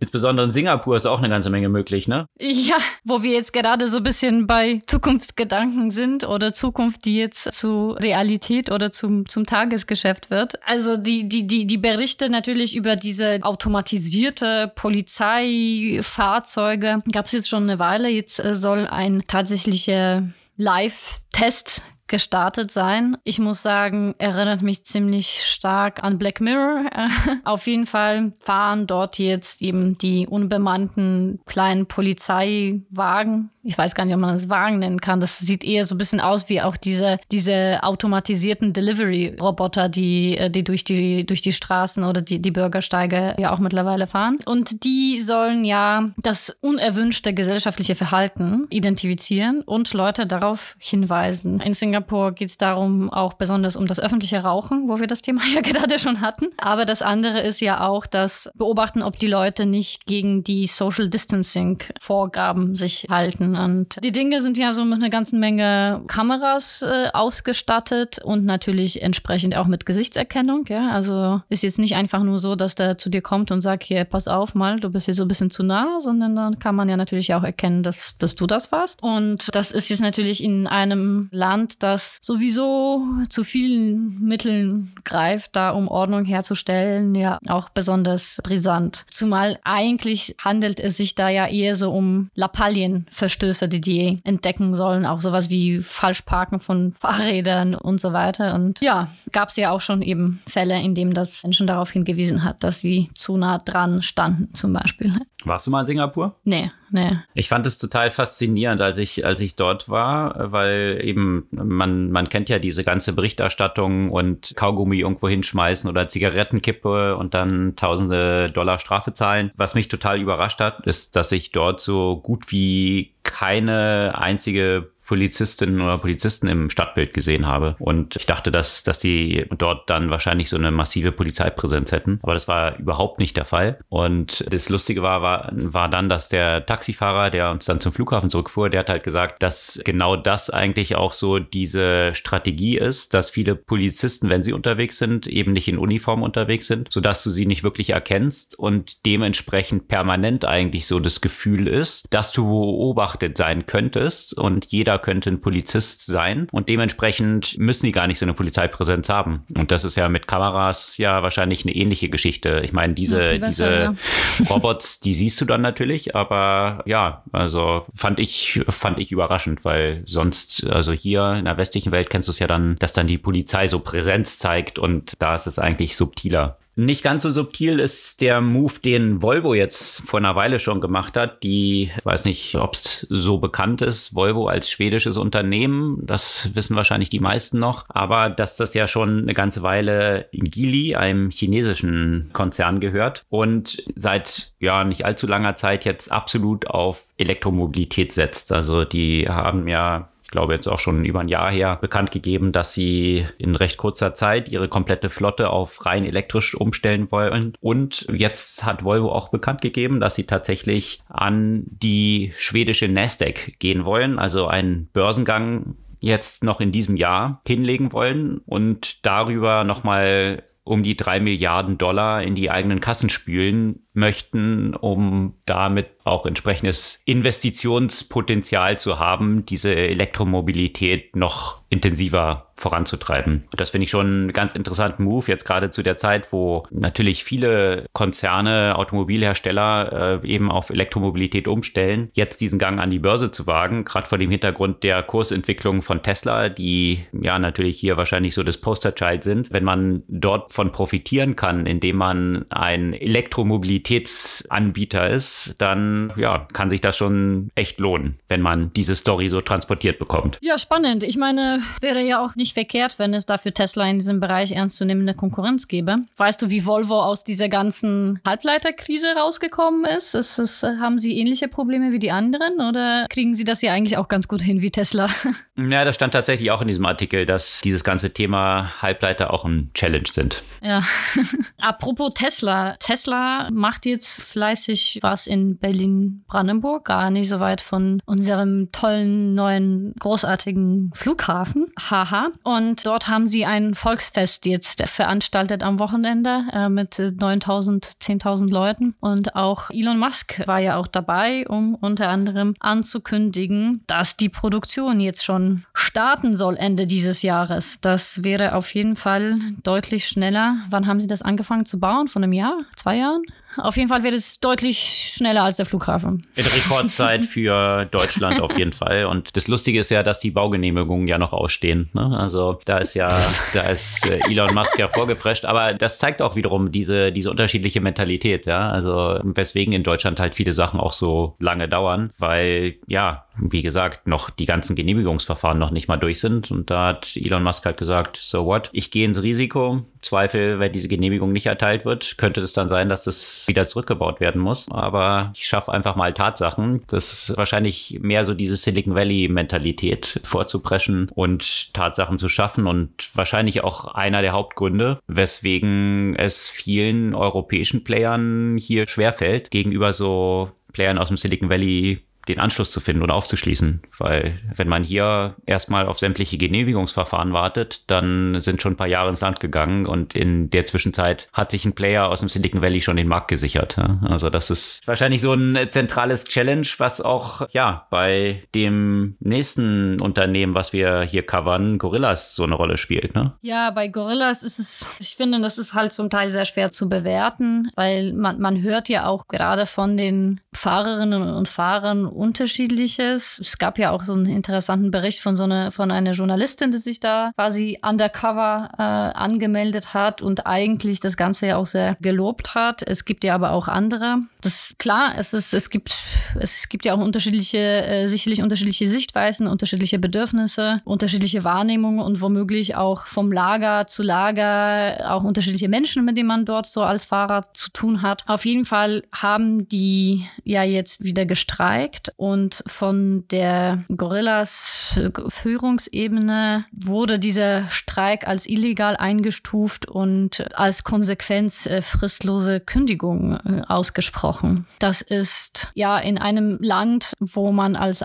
Insbesondere in Singapur ist auch eine ganze Menge möglich, ne? Ja, wo wir jetzt gerade so ein bisschen bei Zukunftsgedanken sind oder Zukunft, die jetzt zu Realität oder zum, zum Tagesgeschäft wird. Also die, die, die, die Berichte natürlich über diese automatisierte Polizeifahrzeuge gab es jetzt schon eine Weile. Jetzt äh, soll ein tatsächlicher Live-Test gestartet sein. Ich muss sagen, erinnert mich ziemlich stark an Black Mirror. Auf jeden Fall fahren dort jetzt eben die unbemannten kleinen Polizeiwagen ich weiß gar nicht, ob man das Wagen nennen kann. Das sieht eher so ein bisschen aus wie auch diese, diese automatisierten Delivery-Roboter, die, äh, die durch die, durch die Straßen oder die, die Bürgersteige ja auch mittlerweile fahren. Und die sollen ja das unerwünschte gesellschaftliche Verhalten identifizieren und Leute darauf hinweisen. In Singapur geht es darum auch besonders um das öffentliche Rauchen, wo wir das Thema ja gerade schon hatten. Aber das andere ist ja auch das Beobachten, ob die Leute nicht gegen die Social Distancing Vorgaben sich halten. Und die Dinge sind ja so mit einer ganzen Menge Kameras äh, ausgestattet und natürlich entsprechend auch mit Gesichtserkennung. Ja, also ist jetzt nicht einfach nur so, dass der zu dir kommt und sagt, hier, pass auf mal, du bist hier so ein bisschen zu nah, sondern dann kann man ja natürlich auch erkennen, dass, dass du das warst. Und das ist jetzt natürlich in einem Land, das sowieso zu vielen Mitteln greift, da um Ordnung herzustellen, ja auch besonders brisant. Zumal eigentlich handelt es sich da ja eher so um Lappalienverstöße Verstöße, die die entdecken sollen, auch sowas wie Falschparken von Fahrrädern und so weiter. Und ja, gab es ja auch schon eben Fälle, in denen das Menschen darauf hingewiesen hat, dass sie zu nah dran standen, zum Beispiel. Warst du mal in Singapur? Nee, nee. Ich fand es total faszinierend, als ich, als ich dort war, weil eben man, man kennt ja diese ganze Berichterstattung und Kaugummi irgendwo hinschmeißen oder Zigarettenkippe und dann tausende Dollar Strafe zahlen. Was mich total überrascht hat, ist, dass ich dort so gut wie keine einzige Polizistinnen oder Polizisten im Stadtbild gesehen habe. Und ich dachte, dass, dass die dort dann wahrscheinlich so eine massive Polizeipräsenz hätten. Aber das war überhaupt nicht der Fall. Und das Lustige war, war, war dann, dass der Taxifahrer, der uns dann zum Flughafen zurückfuhr, der hat halt gesagt, dass genau das eigentlich auch so diese Strategie ist, dass viele Polizisten, wenn sie unterwegs sind, eben nicht in Uniform unterwegs sind, sodass du sie nicht wirklich erkennst und dementsprechend permanent eigentlich so das Gefühl ist, dass du beobachtet sein könntest und jeder könnte ein Polizist sein und dementsprechend müssen die gar nicht so eine Polizeipräsenz haben. Und das ist ja mit Kameras ja wahrscheinlich eine ähnliche Geschichte. Ich meine, diese, besser, diese ja. Robots, die siehst du dann natürlich, aber ja, also fand ich, fand ich überraschend, weil sonst, also hier in der westlichen Welt kennst du es ja dann, dass dann die Polizei so Präsenz zeigt und da ist es eigentlich subtiler. Nicht ganz so subtil ist der Move, den Volvo jetzt vor einer Weile schon gemacht hat. Die, ich weiß nicht, ob es so bekannt ist, Volvo als schwedisches Unternehmen, das wissen wahrscheinlich die meisten noch, aber dass das ja schon eine ganze Weile in Geely, einem chinesischen Konzern gehört und seit ja nicht allzu langer Zeit jetzt absolut auf Elektromobilität setzt. Also die haben ja ich glaube jetzt auch schon über ein Jahr her, bekannt gegeben, dass sie in recht kurzer Zeit ihre komplette Flotte auf rein elektrisch umstellen wollen. Und jetzt hat Volvo auch bekannt gegeben, dass sie tatsächlich an die schwedische Nasdaq gehen wollen, also einen Börsengang jetzt noch in diesem Jahr hinlegen wollen und darüber nochmal um die drei Milliarden Dollar in die eigenen Kassen spülen möchten, um damit auch entsprechendes Investitionspotenzial zu haben, diese Elektromobilität noch intensiver voranzutreiben. Das finde ich schon einen ganz interessanten Move, jetzt gerade zu der Zeit, wo natürlich viele Konzerne, Automobilhersteller äh, eben auf Elektromobilität umstellen, jetzt diesen Gang an die Börse zu wagen, gerade vor dem Hintergrund der Kursentwicklung von Tesla, die ja natürlich hier wahrscheinlich so das Posterchild sind. Wenn man dort von profitieren kann, indem man ein Elektromobilitätsanbieter ist, dann ja, kann sich das schon echt lohnen, wenn man diese Story so transportiert bekommt. Ja, spannend. Ich meine, wäre ja auch nicht verkehrt, wenn es dafür Tesla in diesem Bereich ernstzunehmende Konkurrenz gäbe. Weißt du, wie Volvo aus dieser ganzen Halbleiterkrise rausgekommen ist? ist es, haben sie ähnliche Probleme wie die anderen oder kriegen sie das ja eigentlich auch ganz gut hin wie Tesla? Ja, das stand tatsächlich auch in diesem Artikel, dass dieses ganze Thema Halbleiter auch ein Challenge sind. Ja. Apropos Tesla. Tesla macht jetzt fleißig was in Berlin-Brandenburg, gar nicht so weit von unserem tollen, neuen, großartigen Flughafen. Haha. Und dort haben sie ein Volksfest jetzt veranstaltet am Wochenende äh, mit 9000, 10.000 Leuten. Und auch Elon Musk war ja auch dabei, um unter anderem anzukündigen, dass die Produktion jetzt schon starten soll Ende dieses Jahres. Das wäre auf jeden Fall deutlich schneller. Wann haben Sie das angefangen zu bauen? Von einem Jahr? Zwei Jahren? Auf jeden Fall wird es deutlich schneller als der Flughafen. In Rekordzeit für Deutschland auf jeden Fall. Und das Lustige ist ja, dass die Baugenehmigungen ja noch ausstehen. Ne? Also da ist ja, da ist äh, Elon Musk ja vorgeprescht. Aber das zeigt auch wiederum diese, diese unterschiedliche Mentalität. Ja, also weswegen in Deutschland halt viele Sachen auch so lange dauern, weil ja, wie gesagt, noch die ganzen Genehmigungsverfahren noch nicht mal durch sind. Und da hat Elon Musk halt gesagt, so what? Ich gehe ins Risiko. Zweifel, wenn diese Genehmigung nicht erteilt wird, könnte es dann sein, dass es wieder zurückgebaut werden muss. Aber ich schaffe einfach mal Tatsachen. Das ist wahrscheinlich mehr so diese Silicon Valley-Mentalität vorzupreschen und Tatsachen zu schaffen und wahrscheinlich auch einer der Hauptgründe, weswegen es vielen europäischen Playern hier schwerfällt, gegenüber so Playern aus dem Silicon Valley den Anschluss zu finden oder aufzuschließen. Weil wenn man hier erstmal auf sämtliche Genehmigungsverfahren wartet, dann sind schon ein paar Jahre ins Land gegangen und in der Zwischenzeit hat sich ein Player aus dem Silicon Valley schon den Markt gesichert. Also das ist wahrscheinlich so ein zentrales Challenge, was auch ja bei dem nächsten Unternehmen, was wir hier covern, Gorillas so eine Rolle spielt. Ne? Ja, bei Gorillas ist es, ich finde, das ist halt zum Teil sehr schwer zu bewerten, weil man, man hört ja auch gerade von den Fahrerinnen und Fahrern unterschiedliches. Es gab ja auch so einen interessanten Bericht von so einer, von einer Journalistin, die sich da quasi undercover äh, angemeldet hat und eigentlich das Ganze ja auch sehr gelobt hat. Es gibt ja aber auch andere. Das klar, es ist, es gibt, es gibt ja auch unterschiedliche, äh, sicherlich unterschiedliche Sichtweisen, unterschiedliche Bedürfnisse, unterschiedliche Wahrnehmungen und womöglich auch vom Lager zu Lager auch unterschiedliche Menschen, mit denen man dort so als Fahrer zu tun hat. Auf jeden Fall haben die ja jetzt wieder gestreikt Und von der Gorillas Führungsebene wurde dieser Streik als illegal eingestuft und als Konsequenz äh, fristlose Kündigung äh, ausgesprochen. Das ist ja in einem Land, wo man als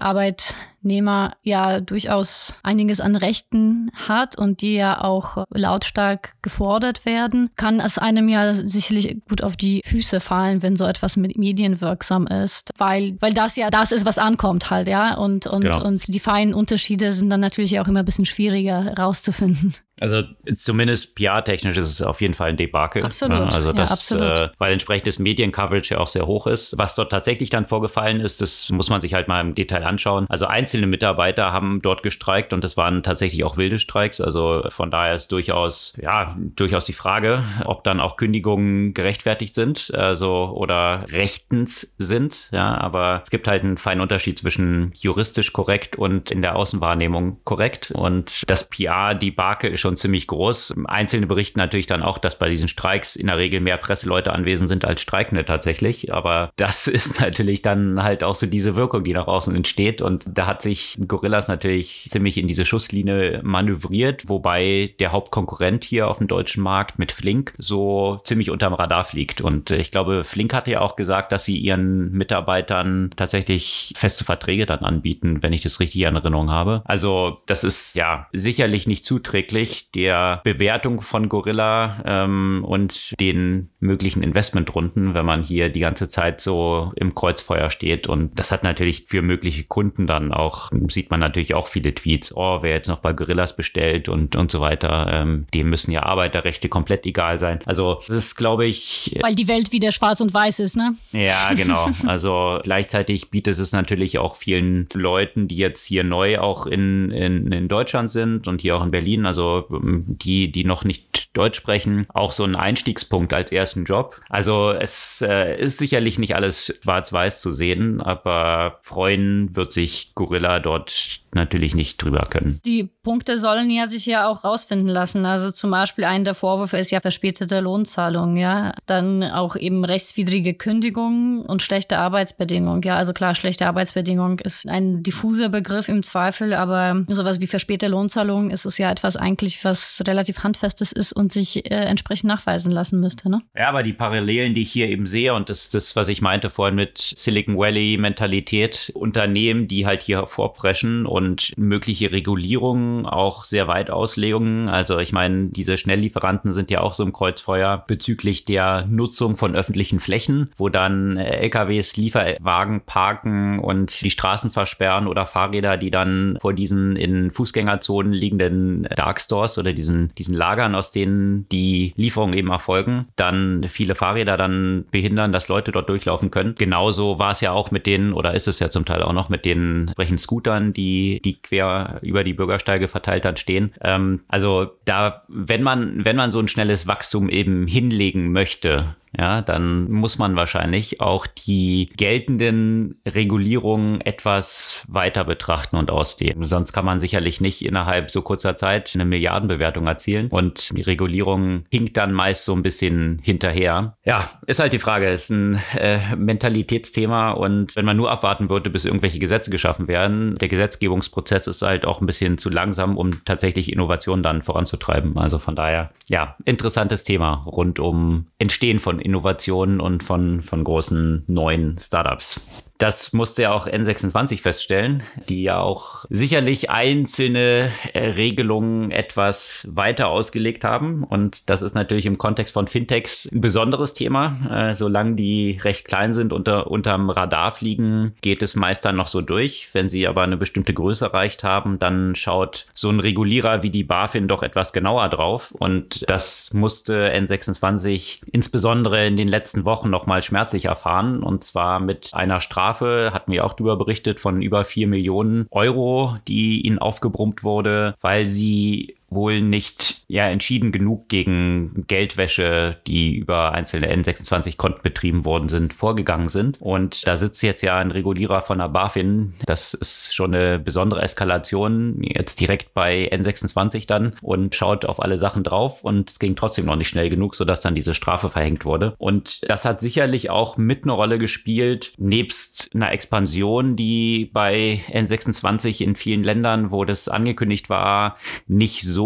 Arbeitnehmer ja durchaus einiges an Rechten hat und die ja auch lautstark gefordert werden, kann es einem ja sicherlich gut auf die Füße fallen, wenn so etwas mit medienwirksam ist, weil, weil das ja das ist, was ankommt halt, ja, und, und, genau. und die feinen Unterschiede sind dann natürlich auch immer ein bisschen schwieriger herauszufinden. Also zumindest PR-technisch ist es auf jeden Fall ein Debakel. Absolut. Ja, also das, ja, absolut. Äh, weil entsprechendes Mediencoverage ja auch sehr hoch ist. Was dort tatsächlich dann vorgefallen ist, das muss man sich halt mal im Detail anschauen. Also einzelne Mitarbeiter haben dort gestreikt und das waren tatsächlich auch wilde Streiks. Also von daher ist durchaus, ja, durchaus die Frage, ob dann auch Kündigungen gerechtfertigt sind, also oder rechtens sind. Ja, aber es gibt halt einen feinen Unterschied zwischen juristisch korrekt und in der Außenwahrnehmung korrekt. Und das PR-Debakel ist schon ziemlich groß. Einzelne berichten natürlich dann auch, dass bei diesen Streiks in der Regel mehr Presseleute anwesend sind als Streikende tatsächlich. Aber das ist natürlich dann halt auch so diese Wirkung, die nach außen entsteht. Und da hat sich Gorillas natürlich ziemlich in diese Schusslinie manövriert, wobei der Hauptkonkurrent hier auf dem deutschen Markt mit Flink so ziemlich unterm Radar fliegt. Und ich glaube, Flink hatte ja auch gesagt, dass sie ihren Mitarbeitern tatsächlich feste Verträge dann anbieten, wenn ich das richtig in Erinnerung habe. Also das ist ja sicherlich nicht zuträglich der Bewertung von Gorilla ähm, und den möglichen Investmentrunden, wenn man hier die ganze Zeit so im Kreuzfeuer steht. Und das hat natürlich für mögliche Kunden dann auch, sieht man natürlich auch viele Tweets, oh, wer jetzt noch bei Gorillas bestellt und, und so weiter, ähm, dem müssen ja Arbeiterrechte komplett egal sein. Also das ist, glaube ich. Weil die Welt wieder schwarz und weiß ist, ne? Ja, genau. Also gleichzeitig bietet es natürlich auch vielen Leuten, die jetzt hier neu auch in, in, in Deutschland sind und hier auch in Berlin, also die, die noch nicht Deutsch sprechen, auch so ein Einstiegspunkt als ersten Job. Also es äh, ist sicherlich nicht alles schwarz-weiß zu sehen, aber freuen wird sich Gorilla dort natürlich nicht drüber können. Die Punkte sollen ja sich ja auch rausfinden lassen. Also zum Beispiel ein der Vorwürfe ist ja verspätete Lohnzahlung, ja. Dann auch eben rechtswidrige Kündigungen und schlechte Arbeitsbedingungen. Ja, also klar, schlechte Arbeitsbedingungen ist ein diffuser Begriff im Zweifel, aber sowas wie verspätete Lohnzahlung ist es ja etwas eigentlich, was relativ handfestes ist und sich äh, entsprechend nachweisen lassen müsste, ne? Ja, aber die Parallelen, die ich hier eben sehe und das, das was ich meinte vorhin mit Silicon Valley Mentalität, Unternehmen, die halt hier vorpreschen und und mögliche Regulierungen, auch sehr weit Auslegungen. Also ich meine, diese Schnelllieferanten sind ja auch so im Kreuzfeuer bezüglich der Nutzung von öffentlichen Flächen, wo dann LKWs Lieferwagen parken und die Straßen versperren oder Fahrräder, die dann vor diesen in Fußgängerzonen liegenden Darkstores oder diesen, diesen Lagern, aus denen die Lieferungen eben erfolgen, dann viele Fahrräder dann behindern, dass Leute dort durchlaufen können. Genauso war es ja auch mit denen, oder ist es ja zum Teil auch noch mit den entsprechenden Scootern, die die, quer über die Bürgersteige verteilt dann stehen. Ähm, also da, wenn man, wenn man so ein schnelles Wachstum eben hinlegen möchte, ja, dann muss man wahrscheinlich auch die geltenden Regulierungen etwas weiter betrachten und ausdehnen. Sonst kann man sicherlich nicht innerhalb so kurzer Zeit eine Milliardenbewertung erzielen und die Regulierung hinkt dann meist so ein bisschen hinterher. Ja, ist halt die Frage, ist ein äh, Mentalitätsthema und wenn man nur abwarten würde, bis irgendwelche Gesetze geschaffen werden, der Gesetzgebungsprozess ist halt auch ein bisschen zu langsam, um tatsächlich Innovation dann voranzutreiben. Also von daher, ja, interessantes Thema rund um Entstehen von Innovationen und von, von großen neuen Startups. Das musste ja auch N26 feststellen, die ja auch sicherlich einzelne äh, Regelungen etwas weiter ausgelegt haben. Und das ist natürlich im Kontext von Fintechs ein besonderes Thema. Äh, solange die recht klein sind, unter, unterm Radar fliegen, geht es meist dann noch so durch. Wenn sie aber eine bestimmte Größe erreicht haben, dann schaut so ein Regulierer wie die BaFin doch etwas genauer drauf. Und das musste N26 insbesondere in den letzten Wochen nochmal schmerzlich erfahren. Und zwar mit einer Strafe Strafe, hatten wir auch darüber berichtet, von über vier Millionen Euro, die ihnen aufgebrummt wurde, weil sie wohl nicht ja entschieden genug gegen Geldwäsche, die über einzelne N26-Konten betrieben worden sind, vorgegangen sind. Und da sitzt jetzt ja ein Regulierer von der BaFin. Das ist schon eine besondere Eskalation jetzt direkt bei N26 dann und schaut auf alle Sachen drauf. Und es ging trotzdem noch nicht schnell genug, sodass dann diese Strafe verhängt wurde. Und das hat sicherlich auch mit eine Rolle gespielt, nebst einer Expansion, die bei N26 in vielen Ländern, wo das angekündigt war, nicht so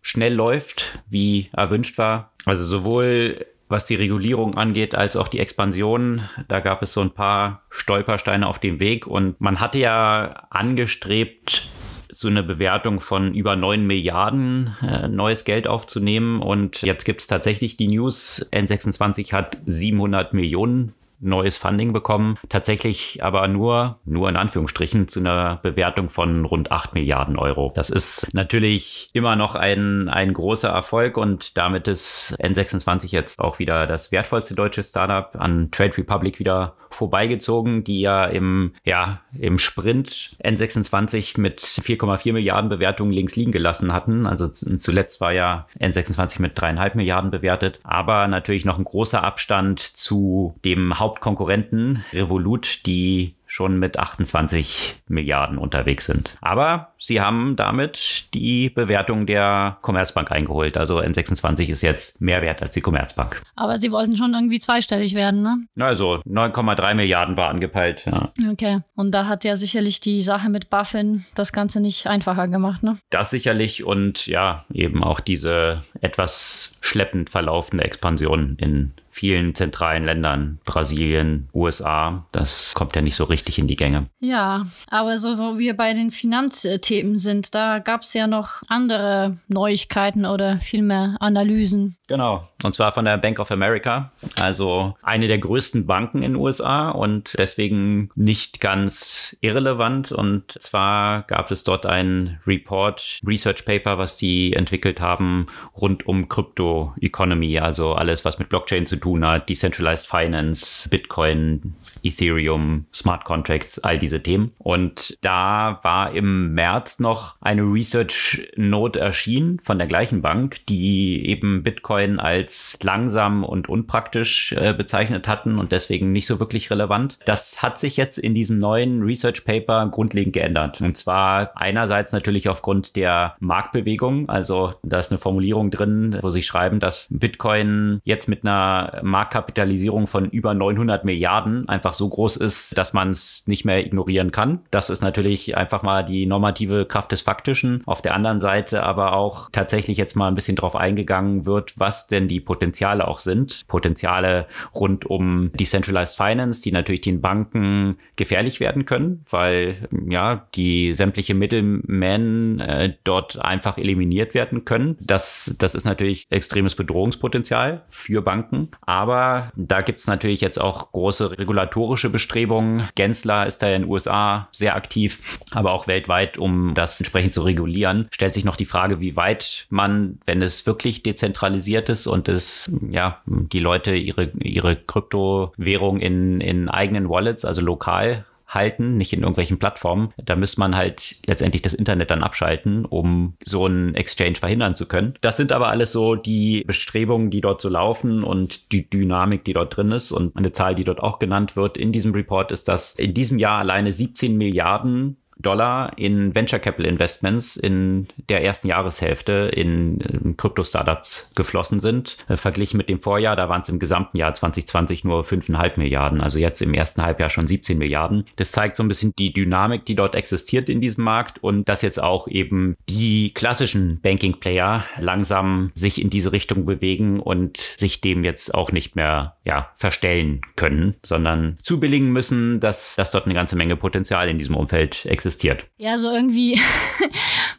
schnell läuft, wie erwünscht war. Also sowohl was die Regulierung angeht, als auch die Expansion. Da gab es so ein paar Stolpersteine auf dem Weg und man hatte ja angestrebt, so eine Bewertung von über 9 Milliarden äh, neues Geld aufzunehmen. Und jetzt gibt es tatsächlich die News, N26 hat 700 Millionen neues Funding bekommen. Tatsächlich aber nur, nur in Anführungsstrichen, zu einer Bewertung von rund 8 Milliarden Euro. Das ist natürlich immer noch ein, ein großer Erfolg und damit ist N26 jetzt auch wieder das wertvollste deutsche Startup an Trade Republic wieder vorbeigezogen, die ja im, ja, im Sprint N26 mit 4,4 Milliarden Bewertungen links liegen gelassen hatten. Also zuletzt war ja N26 mit dreieinhalb Milliarden bewertet, aber natürlich noch ein großer Abstand zu dem Hauptkonkurrenten Revolut, die schon mit 28 Milliarden unterwegs sind. Aber sie haben damit die Bewertung der Commerzbank eingeholt. Also N26 ist jetzt mehr wert als die Commerzbank. Aber sie wollten schon irgendwie zweistellig werden, ne? Also 9,3 Milliarden war angepeilt, ja. Okay. Und da hat ja sicherlich die Sache mit Buffin das Ganze nicht einfacher gemacht, ne? Das sicherlich und ja, eben auch diese etwas schleppend verlaufende Expansion in vielen zentralen Ländern, Brasilien, USA, das kommt ja nicht so richtig in die Gänge. Ja, aber so wo wir bei den Finanzthemen sind, da gab es ja noch andere Neuigkeiten oder vielmehr Analysen. Genau, und zwar von der Bank of America, also eine der größten Banken in den USA und deswegen nicht ganz irrelevant. Und zwar gab es dort ein Report, Research Paper, was die entwickelt haben rund um Crypto Economy, also alles, was mit Blockchain zu tun hat, Decentralized Finance, Bitcoin, Ethereum, Smart Contracts, all diese Themen. Und da war im März noch eine Research Note erschienen von der gleichen Bank, die eben Bitcoin als langsam und unpraktisch äh, bezeichnet hatten und deswegen nicht so wirklich relevant. Das hat sich jetzt in diesem neuen Research Paper grundlegend geändert. Und zwar einerseits natürlich aufgrund der Marktbewegung. Also da ist eine Formulierung drin, wo sie schreiben, dass Bitcoin jetzt mit einer Marktkapitalisierung von über 900 Milliarden einfach so groß ist, dass man es nicht mehr ignorieren kann. Das ist natürlich einfach mal die normative Kraft des Faktischen. Auf der anderen Seite aber auch tatsächlich jetzt mal ein bisschen drauf eingegangen wird, was denn die Potenziale auch sind. Potenziale rund um Decentralized Finance, die natürlich den Banken gefährlich werden können, weil ja die sämtliche Mittelmen äh, dort einfach eliminiert werden können. Das, das ist natürlich extremes Bedrohungspotenzial für Banken. Aber da gibt es natürlich jetzt auch große regulatorische Bestrebungen. Gensler ist da in den USA sehr aktiv, aber auch weltweit, um das entsprechend zu regulieren. Stellt sich noch die Frage, wie weit man, wenn es wirklich dezentralisiert ist und es, ja, die Leute ihre, ihre Kryptowährung in, in eigenen Wallets, also lokal halten, nicht in irgendwelchen Plattformen. Da müsste man halt letztendlich das Internet dann abschalten, um so einen Exchange verhindern zu können. Das sind aber alles so die Bestrebungen, die dort so laufen und die Dynamik, die dort drin ist. Und eine Zahl, die dort auch genannt wird in diesem Report, ist, dass in diesem Jahr alleine 17 Milliarden Dollar in Venture Capital Investments in der ersten Jahreshälfte in, in Krypto-Startups geflossen sind. Äh, verglichen mit dem Vorjahr, da waren es im gesamten Jahr 2020 nur 5,5 Milliarden, also jetzt im ersten Halbjahr schon 17 Milliarden. Das zeigt so ein bisschen die Dynamik, die dort existiert in diesem Markt und dass jetzt auch eben die klassischen Banking-Player langsam sich in diese Richtung bewegen und sich dem jetzt auch nicht mehr ja, verstellen können, sondern zubilligen müssen, dass, dass dort eine ganze Menge Potenzial in diesem Umfeld existiert existiert. Ja, so irgendwie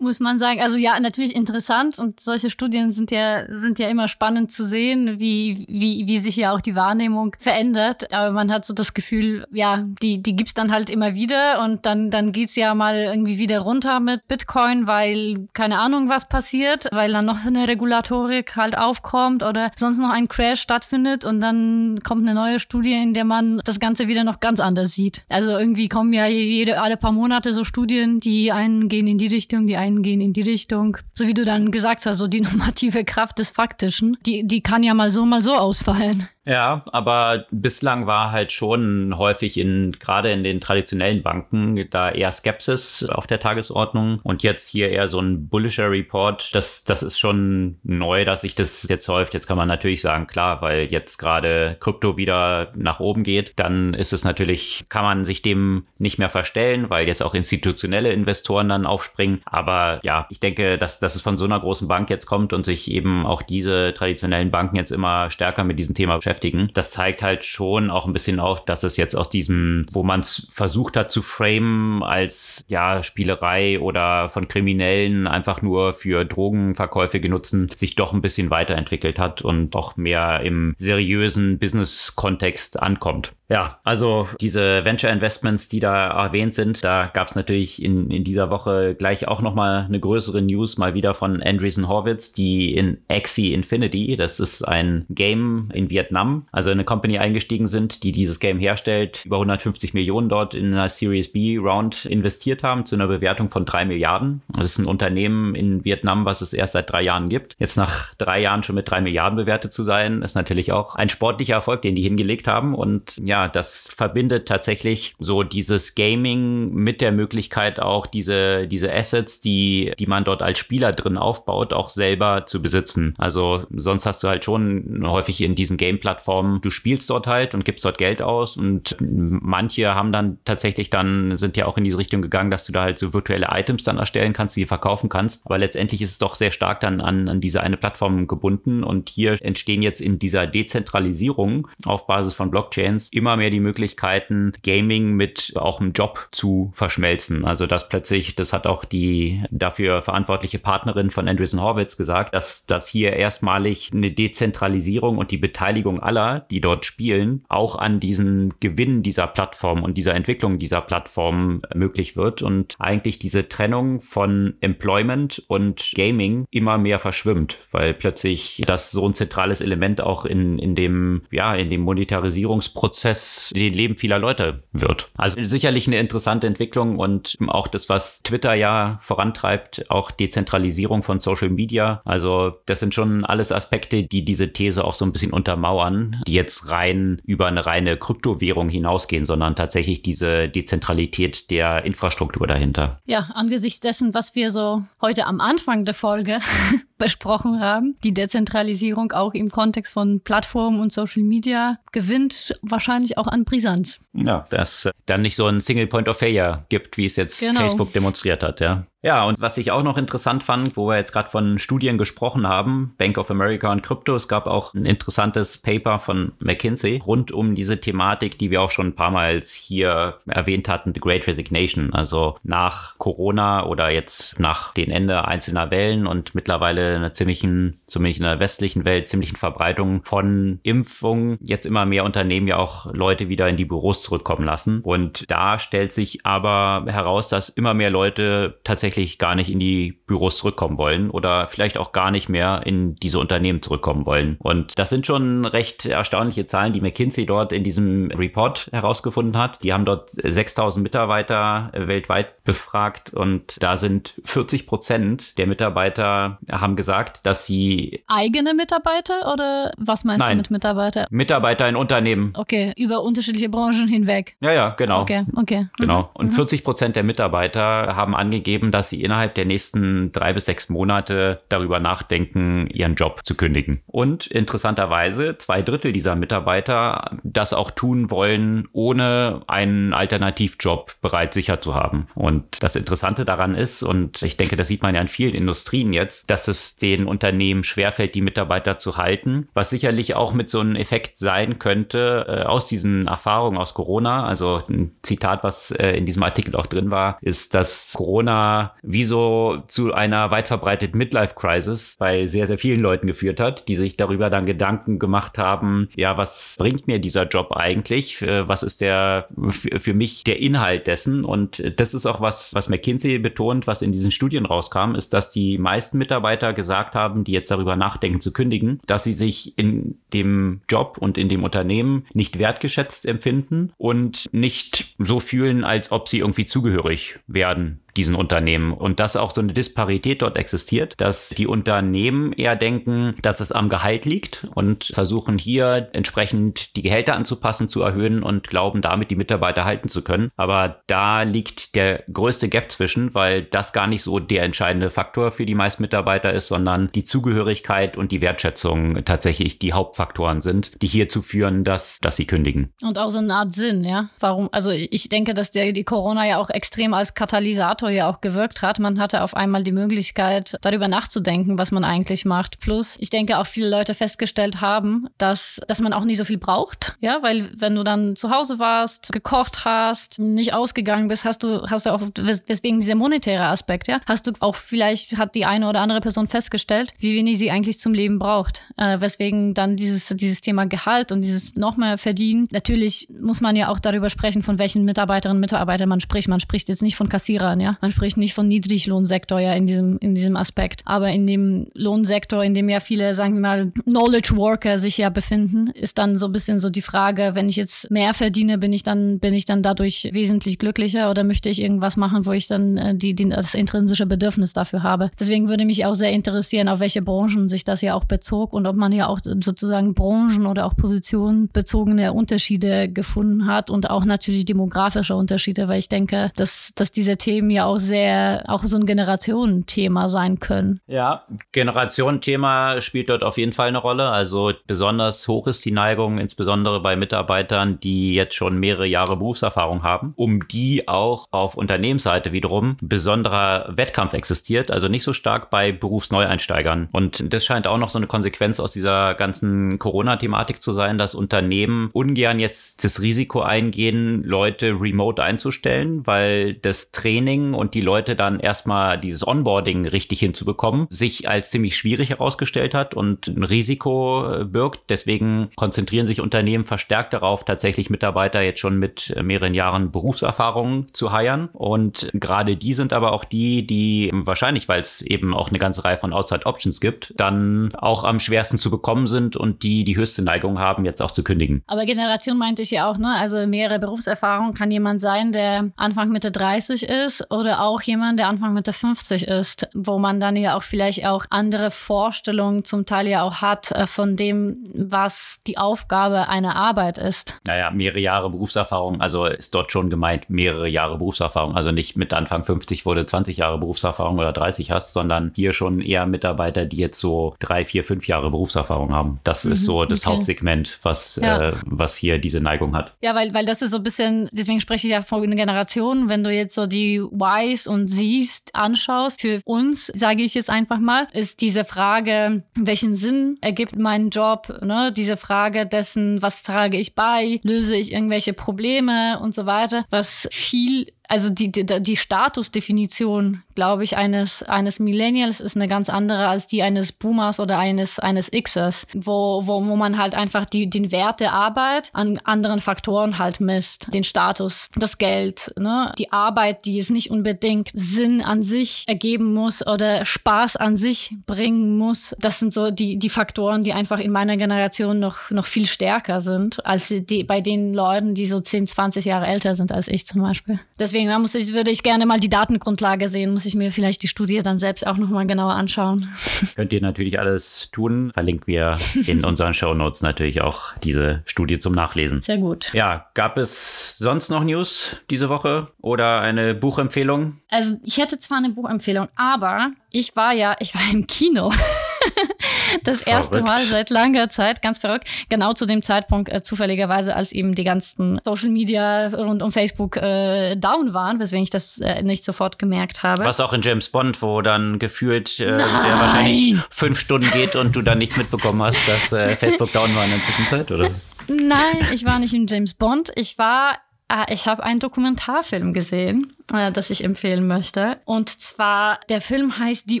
muss man sagen, also ja, natürlich interessant und solche Studien sind ja, sind ja immer spannend zu sehen, wie, wie, wie sich ja auch die Wahrnehmung verändert. Aber man hat so das Gefühl, ja, die, die gibt's dann halt immer wieder und dann, dann geht's ja mal irgendwie wieder runter mit Bitcoin, weil keine Ahnung, was passiert, weil dann noch eine Regulatorik halt aufkommt oder sonst noch ein Crash stattfindet und dann kommt eine neue Studie, in der man das Ganze wieder noch ganz anders sieht. Also irgendwie kommen ja jede, alle paar Monate so Studien, die einen gehen in die Richtung, die einen Bewusstsein gehen in die Richtung. So wie du dann gesagt hast, so die normative Kraft des Faktischen, die, die kann ja mal so, mal so ausfallen. Ja, aber bislang war halt schon häufig in, gerade in den traditionellen Banken, da eher Skepsis auf der Tagesordnung und jetzt hier eher so ein bullischer Report. Das, das ist schon neu, dass sich das jetzt häuft. Jetzt kann man natürlich sagen, klar, weil jetzt gerade Krypto wieder nach oben geht, dann ist es natürlich, kann man sich dem nicht mehr verstellen, weil jetzt auch institutionelle Investoren dann aufspringen. Aber ja, ich denke, dass, dass es von so einer großen Bank jetzt kommt und sich eben auch diese traditionellen Banken jetzt immer stärker mit diesem Thema beschäftigen beschäftigen. Das zeigt halt schon auch ein bisschen auf, dass es jetzt aus diesem, wo man es versucht hat zu framen als ja Spielerei oder von Kriminellen einfach nur für Drogenverkäufe genutzen, sich doch ein bisschen weiterentwickelt hat und auch mehr im seriösen Business-Kontext ankommt. Ja, also diese Venture Investments, die da erwähnt sind, da gab es natürlich in, in dieser Woche gleich auch nochmal eine größere News mal wieder von Andreessen Horwitz, die in Axie Infinity, das ist ein Game in Vietnam, also eine Company eingestiegen sind, die dieses Game herstellt, über 150 Millionen dort in einer Series B Round investiert haben zu einer Bewertung von drei Milliarden. Das ist ein Unternehmen in Vietnam, was es erst seit drei Jahren gibt. Jetzt nach drei Jahren schon mit drei Milliarden bewertet zu sein, ist natürlich auch ein sportlicher Erfolg, den die hingelegt haben und ja, das verbindet tatsächlich so dieses Gaming mit der Möglichkeit auch diese, diese Assets, die, die man dort als Spieler drin aufbaut, auch selber zu besitzen. Also sonst hast du halt schon häufig in diesen Game-Plattformen, du spielst dort halt und gibst dort Geld aus und manche haben dann tatsächlich dann, sind ja auch in diese Richtung gegangen, dass du da halt so virtuelle Items dann erstellen kannst, die verkaufen kannst. Aber letztendlich ist es doch sehr stark dann an, an diese eine Plattform gebunden und hier entstehen jetzt in dieser Dezentralisierung auf Basis von Blockchains immer mehr die Möglichkeiten, Gaming mit auch einem Job zu verschmelzen. Also dass plötzlich, das hat auch die dafür verantwortliche Partnerin von Andreessen Horwitz gesagt, dass, dass hier erstmalig eine Dezentralisierung und die Beteiligung aller, die dort spielen, auch an diesen Gewinnen dieser Plattform und dieser Entwicklung dieser Plattform möglich wird und eigentlich diese Trennung von Employment und Gaming immer mehr verschwimmt, weil plötzlich das so ein zentrales Element auch in, in dem, ja, in dem Monetarisierungsprozess das Leben vieler Leute wird. Also sicherlich eine interessante Entwicklung und auch das, was Twitter ja vorantreibt, auch Dezentralisierung von Social Media. Also das sind schon alles Aspekte, die diese These auch so ein bisschen untermauern, die jetzt rein über eine reine Kryptowährung hinausgehen, sondern tatsächlich diese Dezentralität der Infrastruktur dahinter. Ja, angesichts dessen, was wir so heute am Anfang der Folge besprochen haben, die Dezentralisierung auch im Kontext von Plattformen und Social Media gewinnt wahrscheinlich auch an Brisanz. Ja, dass dann nicht so ein Single Point of Failure gibt, wie es jetzt genau. Facebook demonstriert hat, ja. Ja, und was ich auch noch interessant fand, wo wir jetzt gerade von Studien gesprochen haben, Bank of America und Crypto, es gab auch ein interessantes Paper von McKinsey rund um diese Thematik, die wir auch schon ein paar Mal hier erwähnt hatten, The Great Resignation. Also nach Corona oder jetzt nach dem Ende einzelner Wellen und mittlerweile einer ziemlichen, zumindest in der westlichen Welt, ziemlichen Verbreitung von Impfungen, jetzt immer mehr Unternehmen ja auch Leute wieder in die Büros zurückkommen lassen. Und da stellt sich aber heraus, dass immer mehr Leute tatsächlich tatsächlich gar nicht in die Büros zurückkommen wollen oder vielleicht auch gar nicht mehr in diese Unternehmen zurückkommen wollen. Und das sind schon recht erstaunliche Zahlen, die McKinsey dort in diesem Report herausgefunden hat. Die haben dort 6000 Mitarbeiter weltweit befragt und da sind 40 Prozent der Mitarbeiter haben gesagt, dass sie eigene Mitarbeiter oder was meinst Nein, du mit Mitarbeiter? Mitarbeiter in Unternehmen. Okay, über unterschiedliche Branchen hinweg. Ja, ja, genau. Okay, okay. Genau. Und mhm. 40 Prozent der Mitarbeiter haben angegeben, dass dass sie innerhalb der nächsten drei bis sechs Monate darüber nachdenken, ihren Job zu kündigen. Und interessanterweise zwei Drittel dieser Mitarbeiter das auch tun wollen, ohne einen Alternativjob bereit sicher zu haben. Und das Interessante daran ist, und ich denke, das sieht man ja in vielen Industrien jetzt, dass es den Unternehmen schwerfällt, die Mitarbeiter zu halten, was sicherlich auch mit so einem Effekt sein könnte äh, aus diesen Erfahrungen aus Corona. Also ein Zitat, was äh, in diesem Artikel auch drin war, ist, dass Corona wie so zu einer weit verbreiteten Midlife-Crisis bei sehr, sehr vielen Leuten geführt hat, die sich darüber dann Gedanken gemacht haben, ja, was bringt mir dieser Job eigentlich? Äh, was ist der für mich der Inhalt dessen? Und das ist auch was, was McKinsey betont, was in diesen Studien rauskam, ist, dass die meisten Mitarbeiter gesagt haben, die jetzt darüber nachdenken zu kündigen, dass sie sich in dem Job und in dem Unternehmen nicht wertgeschätzt empfinden und nicht so fühlen, als ob sie irgendwie zugehörig werden diesen Unternehmen. Und dass auch so eine Disparität dort existiert, dass die Unternehmen eher denken, dass es am Gehalt liegt und versuchen hier entsprechend die Gehälter anzupassen, zu erhöhen und glauben damit die Mitarbeiter halten zu können. Aber da liegt der größte Gap zwischen, weil das gar nicht so der entscheidende Faktor für die meisten Mitarbeiter ist, sondern die Zugehörigkeit und die Wertschätzung tatsächlich die Hauptfaktoren sind, die hierzu führen, dass, dass sie kündigen. Und auch so eine Art Sinn, ja. Warum? Also ich denke, dass der, die Corona ja auch extrem als Katalysator ja auch gewirkt hat. Man hatte auf einmal die Möglichkeit, darüber nachzudenken, was man eigentlich macht. Plus, ich denke auch viele Leute festgestellt haben, dass, dass man auch nicht so viel braucht. Ja, weil wenn du dann zu Hause warst, gekocht hast, nicht ausgegangen bist, hast du, hast du auch, deswegen dieser monetäre Aspekt, ja, hast du auch vielleicht, hat die eine oder andere Person festgestellt, wie wenig sie eigentlich zum Leben braucht. Äh, weswegen dann dieses, dieses Thema Gehalt und dieses noch mehr verdienen. Natürlich muss man ja auch darüber sprechen, von welchen Mitarbeiterinnen und Mitarbeitern man spricht. Man spricht jetzt nicht von Kassierern, ja. Man spricht nicht von Niedriglohnsektor ja in diesem, in diesem Aspekt. Aber in dem Lohnsektor, in dem ja viele, sagen wir mal, Knowledge Worker sich ja befinden, ist dann so ein bisschen so die Frage, wenn ich jetzt mehr verdiene, bin ich dann, bin ich dann dadurch wesentlich glücklicher oder möchte ich irgendwas machen, wo ich dann äh, die, die, das intrinsische Bedürfnis dafür habe. Deswegen würde mich auch sehr interessieren, auf welche Branchen sich das ja auch bezog und ob man ja auch sozusagen Branchen oder auch Positionen bezogene Unterschiede gefunden hat und auch natürlich demografische Unterschiede, weil ich denke, dass, dass diese Themen ja auch sehr, auch so ein Generationenthema sein können. Ja, Generationenthema spielt dort auf jeden Fall eine Rolle. Also besonders hoch ist die Neigung, insbesondere bei Mitarbeitern, die jetzt schon mehrere Jahre Berufserfahrung haben, um die auch auf Unternehmensseite wiederum besonderer Wettkampf existiert, also nicht so stark bei Berufsneueinsteigern. Und das scheint auch noch so eine Konsequenz aus dieser ganzen Corona-Thematik zu sein, dass Unternehmen ungern jetzt das Risiko eingehen, Leute remote einzustellen, weil das Training und die Leute dann erstmal dieses Onboarding richtig hinzubekommen, sich als ziemlich schwierig herausgestellt hat und ein Risiko äh, birgt. Deswegen konzentrieren sich Unternehmen verstärkt darauf, tatsächlich Mitarbeiter jetzt schon mit mehreren Jahren Berufserfahrung zu heiern. Und gerade die sind aber auch die, die wahrscheinlich, weil es eben auch eine ganze Reihe von Outside Options gibt, dann auch am schwersten zu bekommen sind und die die höchste Neigung haben, jetzt auch zu kündigen. Aber Generation meinte ich ja auch, ne? Also mehrere Berufserfahrung kann jemand sein, der Anfang Mitte 30 ist oder auch jemand, der Anfang Mitte 50 ist, wo man dann ja auch vielleicht auch andere Vorstellungen zum Teil ja auch hat äh, von dem, was die Aufgabe einer Arbeit ist. Naja, mehrere Jahre Berufserfahrung, also ist dort schon gemeint, mehrere Jahre Berufserfahrung. Also nicht mit Anfang 50 wurde 20 Jahre Berufserfahrung oder 30 hast, sondern hier schon eher Mitarbeiter, die jetzt so drei, vier, fünf Jahre Berufserfahrung haben. Das mhm, ist so das okay. Hauptsegment, was, ja. äh, was hier diese Neigung hat. Ja, weil, weil das ist so ein bisschen, deswegen spreche ich ja von einer Generation, wenn du jetzt so die Ys und Zs anschaust, für uns, sage ich jetzt einfach mal, ist diese Frage, welchen Sinn ergibt mein Job, ne? diese Frage dessen, was trage ich bei, löse ich irgendwelche Probleme und so weiter, was viel also die, die, die Statusdefinition, glaube ich, eines, eines Millennials ist eine ganz andere als die eines Boomers oder eines, eines Xers, wo, wo, wo man halt einfach die, den Wert der Arbeit an anderen Faktoren halt misst. Den Status, das Geld, ne? die Arbeit, die es nicht unbedingt Sinn an sich ergeben muss oder Spaß an sich bringen muss. Das sind so die, die Faktoren, die einfach in meiner Generation noch, noch viel stärker sind als die, bei den Leuten, die so 10, 20 Jahre älter sind als ich zum Beispiel. Deswegen Deswegen da muss ich, würde ich gerne mal die Datengrundlage sehen, muss ich mir vielleicht die Studie dann selbst auch nochmal genauer anschauen. Könnt ihr natürlich alles tun. Verlinken wir in unseren Show Notes natürlich auch diese Studie zum Nachlesen. Sehr gut. Ja, gab es sonst noch News diese Woche oder eine Buchempfehlung? Also ich hätte zwar eine Buchempfehlung, aber ich war ja, ich war im Kino. das erste verrückt. Mal seit langer Zeit, ganz verrückt. Genau zu dem Zeitpunkt äh, zufälligerweise, als eben die ganzen Social Media rund um Facebook äh, down waren, weswegen ich das äh, nicht sofort gemerkt habe. Was auch in James Bond, wo dann gefühlt äh, der wahrscheinlich fünf Stunden geht und du dann nichts mitbekommen hast, dass äh, Facebook down war in der Zwischenzeit, oder? Nein, ich war nicht in James Bond. Ich war, äh, ich habe einen Dokumentarfilm gesehen äh, das ich empfehlen möchte. Und zwar, der Film heißt Die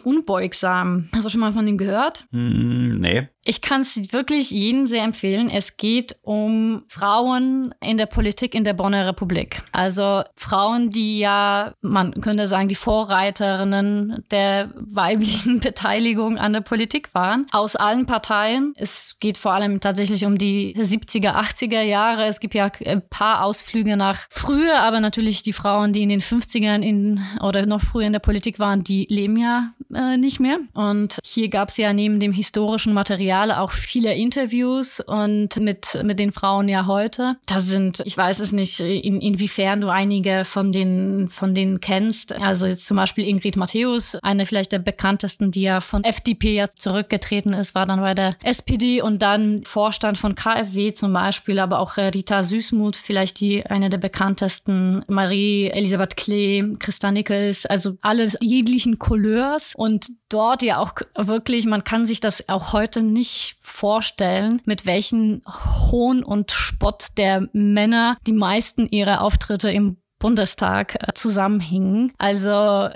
Unbeugsamen. Hast du schon mal von ihm gehört? Mm, nee. Ich kann es wirklich jedem sehr empfehlen. Es geht um Frauen in der Politik in der Bonner Republik. Also Frauen, die ja, man könnte sagen, die Vorreiterinnen der weiblichen Beteiligung an der Politik waren. Aus allen Parteien. Es geht vor allem tatsächlich um die 70er, 80er Jahre. Es gibt ja ein paar Ausflüge nach früher, aber natürlich die Frauen, die in den 50ern in oder noch früher in der Politik waren, die leben ja äh, nicht mehr. Und hier gab es ja neben dem historischen Material auch viele Interviews und mit, mit den Frauen ja heute. Da sind, ich weiß es nicht, in, inwiefern du einige von den, von denen kennst. Also jetzt zum Beispiel Ingrid Matthäus, eine vielleicht der bekanntesten, die ja von FDP ja zurückgetreten ist, war dann bei der SPD und dann Vorstand von KfW zum Beispiel, aber auch Rita Süßmuth, vielleicht die eine der bekanntesten, Marie Elisabeth Klee, Christa Nichols, also alles jeglichen Couleurs. Und dort ja auch wirklich, man kann sich das auch heute nicht vorstellen, mit welchen Hohn und Spott der Männer die meisten ihrer Auftritte im Bundestag äh, zusammenhingen. Also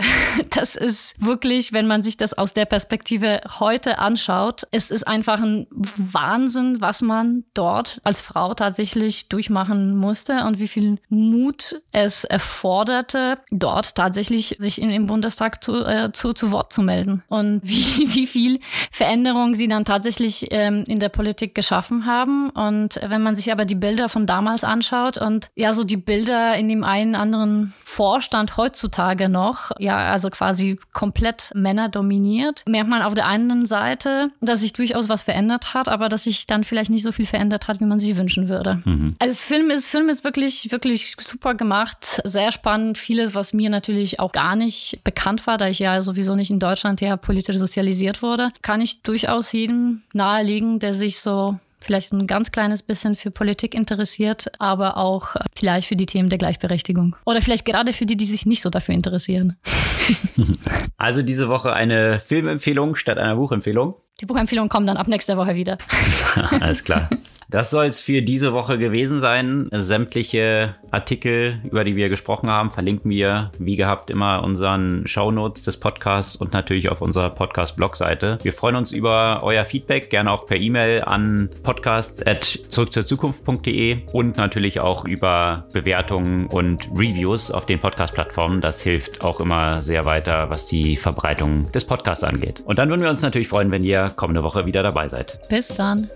das ist wirklich, wenn man sich das aus der Perspektive heute anschaut, es ist einfach ein Wahnsinn, was man dort als Frau tatsächlich durchmachen musste und wie viel Mut es erforderte, dort tatsächlich sich in, im Bundestag zu, äh, zu, zu Wort zu melden und wie, wie viel Veränderung sie dann tatsächlich ähm, in der Politik geschaffen haben. Und wenn man sich aber die Bilder von damals anschaut und ja, so die Bilder in dem einen anderen Vorstand heutzutage noch, ja, also quasi komplett Männer dominiert, merkt man auf der einen Seite, dass sich durchaus was verändert hat, aber dass sich dann vielleicht nicht so viel verändert hat, wie man sich wünschen würde. Mhm. Also das Film ist, Film ist wirklich, wirklich super gemacht, sehr spannend, vieles, was mir natürlich auch gar nicht bekannt war, da ich ja sowieso nicht in Deutschland ja politisch sozialisiert wurde, kann ich durchaus jedem nahelegen, der sich so vielleicht ein ganz kleines bisschen für Politik interessiert, aber auch vielleicht für die Themen der Gleichberechtigung. Oder vielleicht gerade für die, die sich nicht so dafür interessieren. Also diese Woche eine Filmempfehlung statt einer Buchempfehlung. Die Buchempfehlung kommt dann ab nächster Woche wieder. Alles klar. Das soll es für diese Woche gewesen sein. Sämtliche Artikel, über die wir gesprochen haben, verlinken wir wie gehabt immer unseren Shownotes des Podcasts und natürlich auf unserer Podcast-Blog-Seite. Wir freuen uns über euer Feedback, gerne auch per E-Mail an podcast.zurückzurzukunft.de und natürlich auch über Bewertungen und Reviews auf den Podcast-Plattformen. Das hilft auch immer sehr weiter, was die Verbreitung des Podcasts angeht. Und dann würden wir uns natürlich freuen, wenn ihr kommende Woche wieder dabei seid. Bis dann.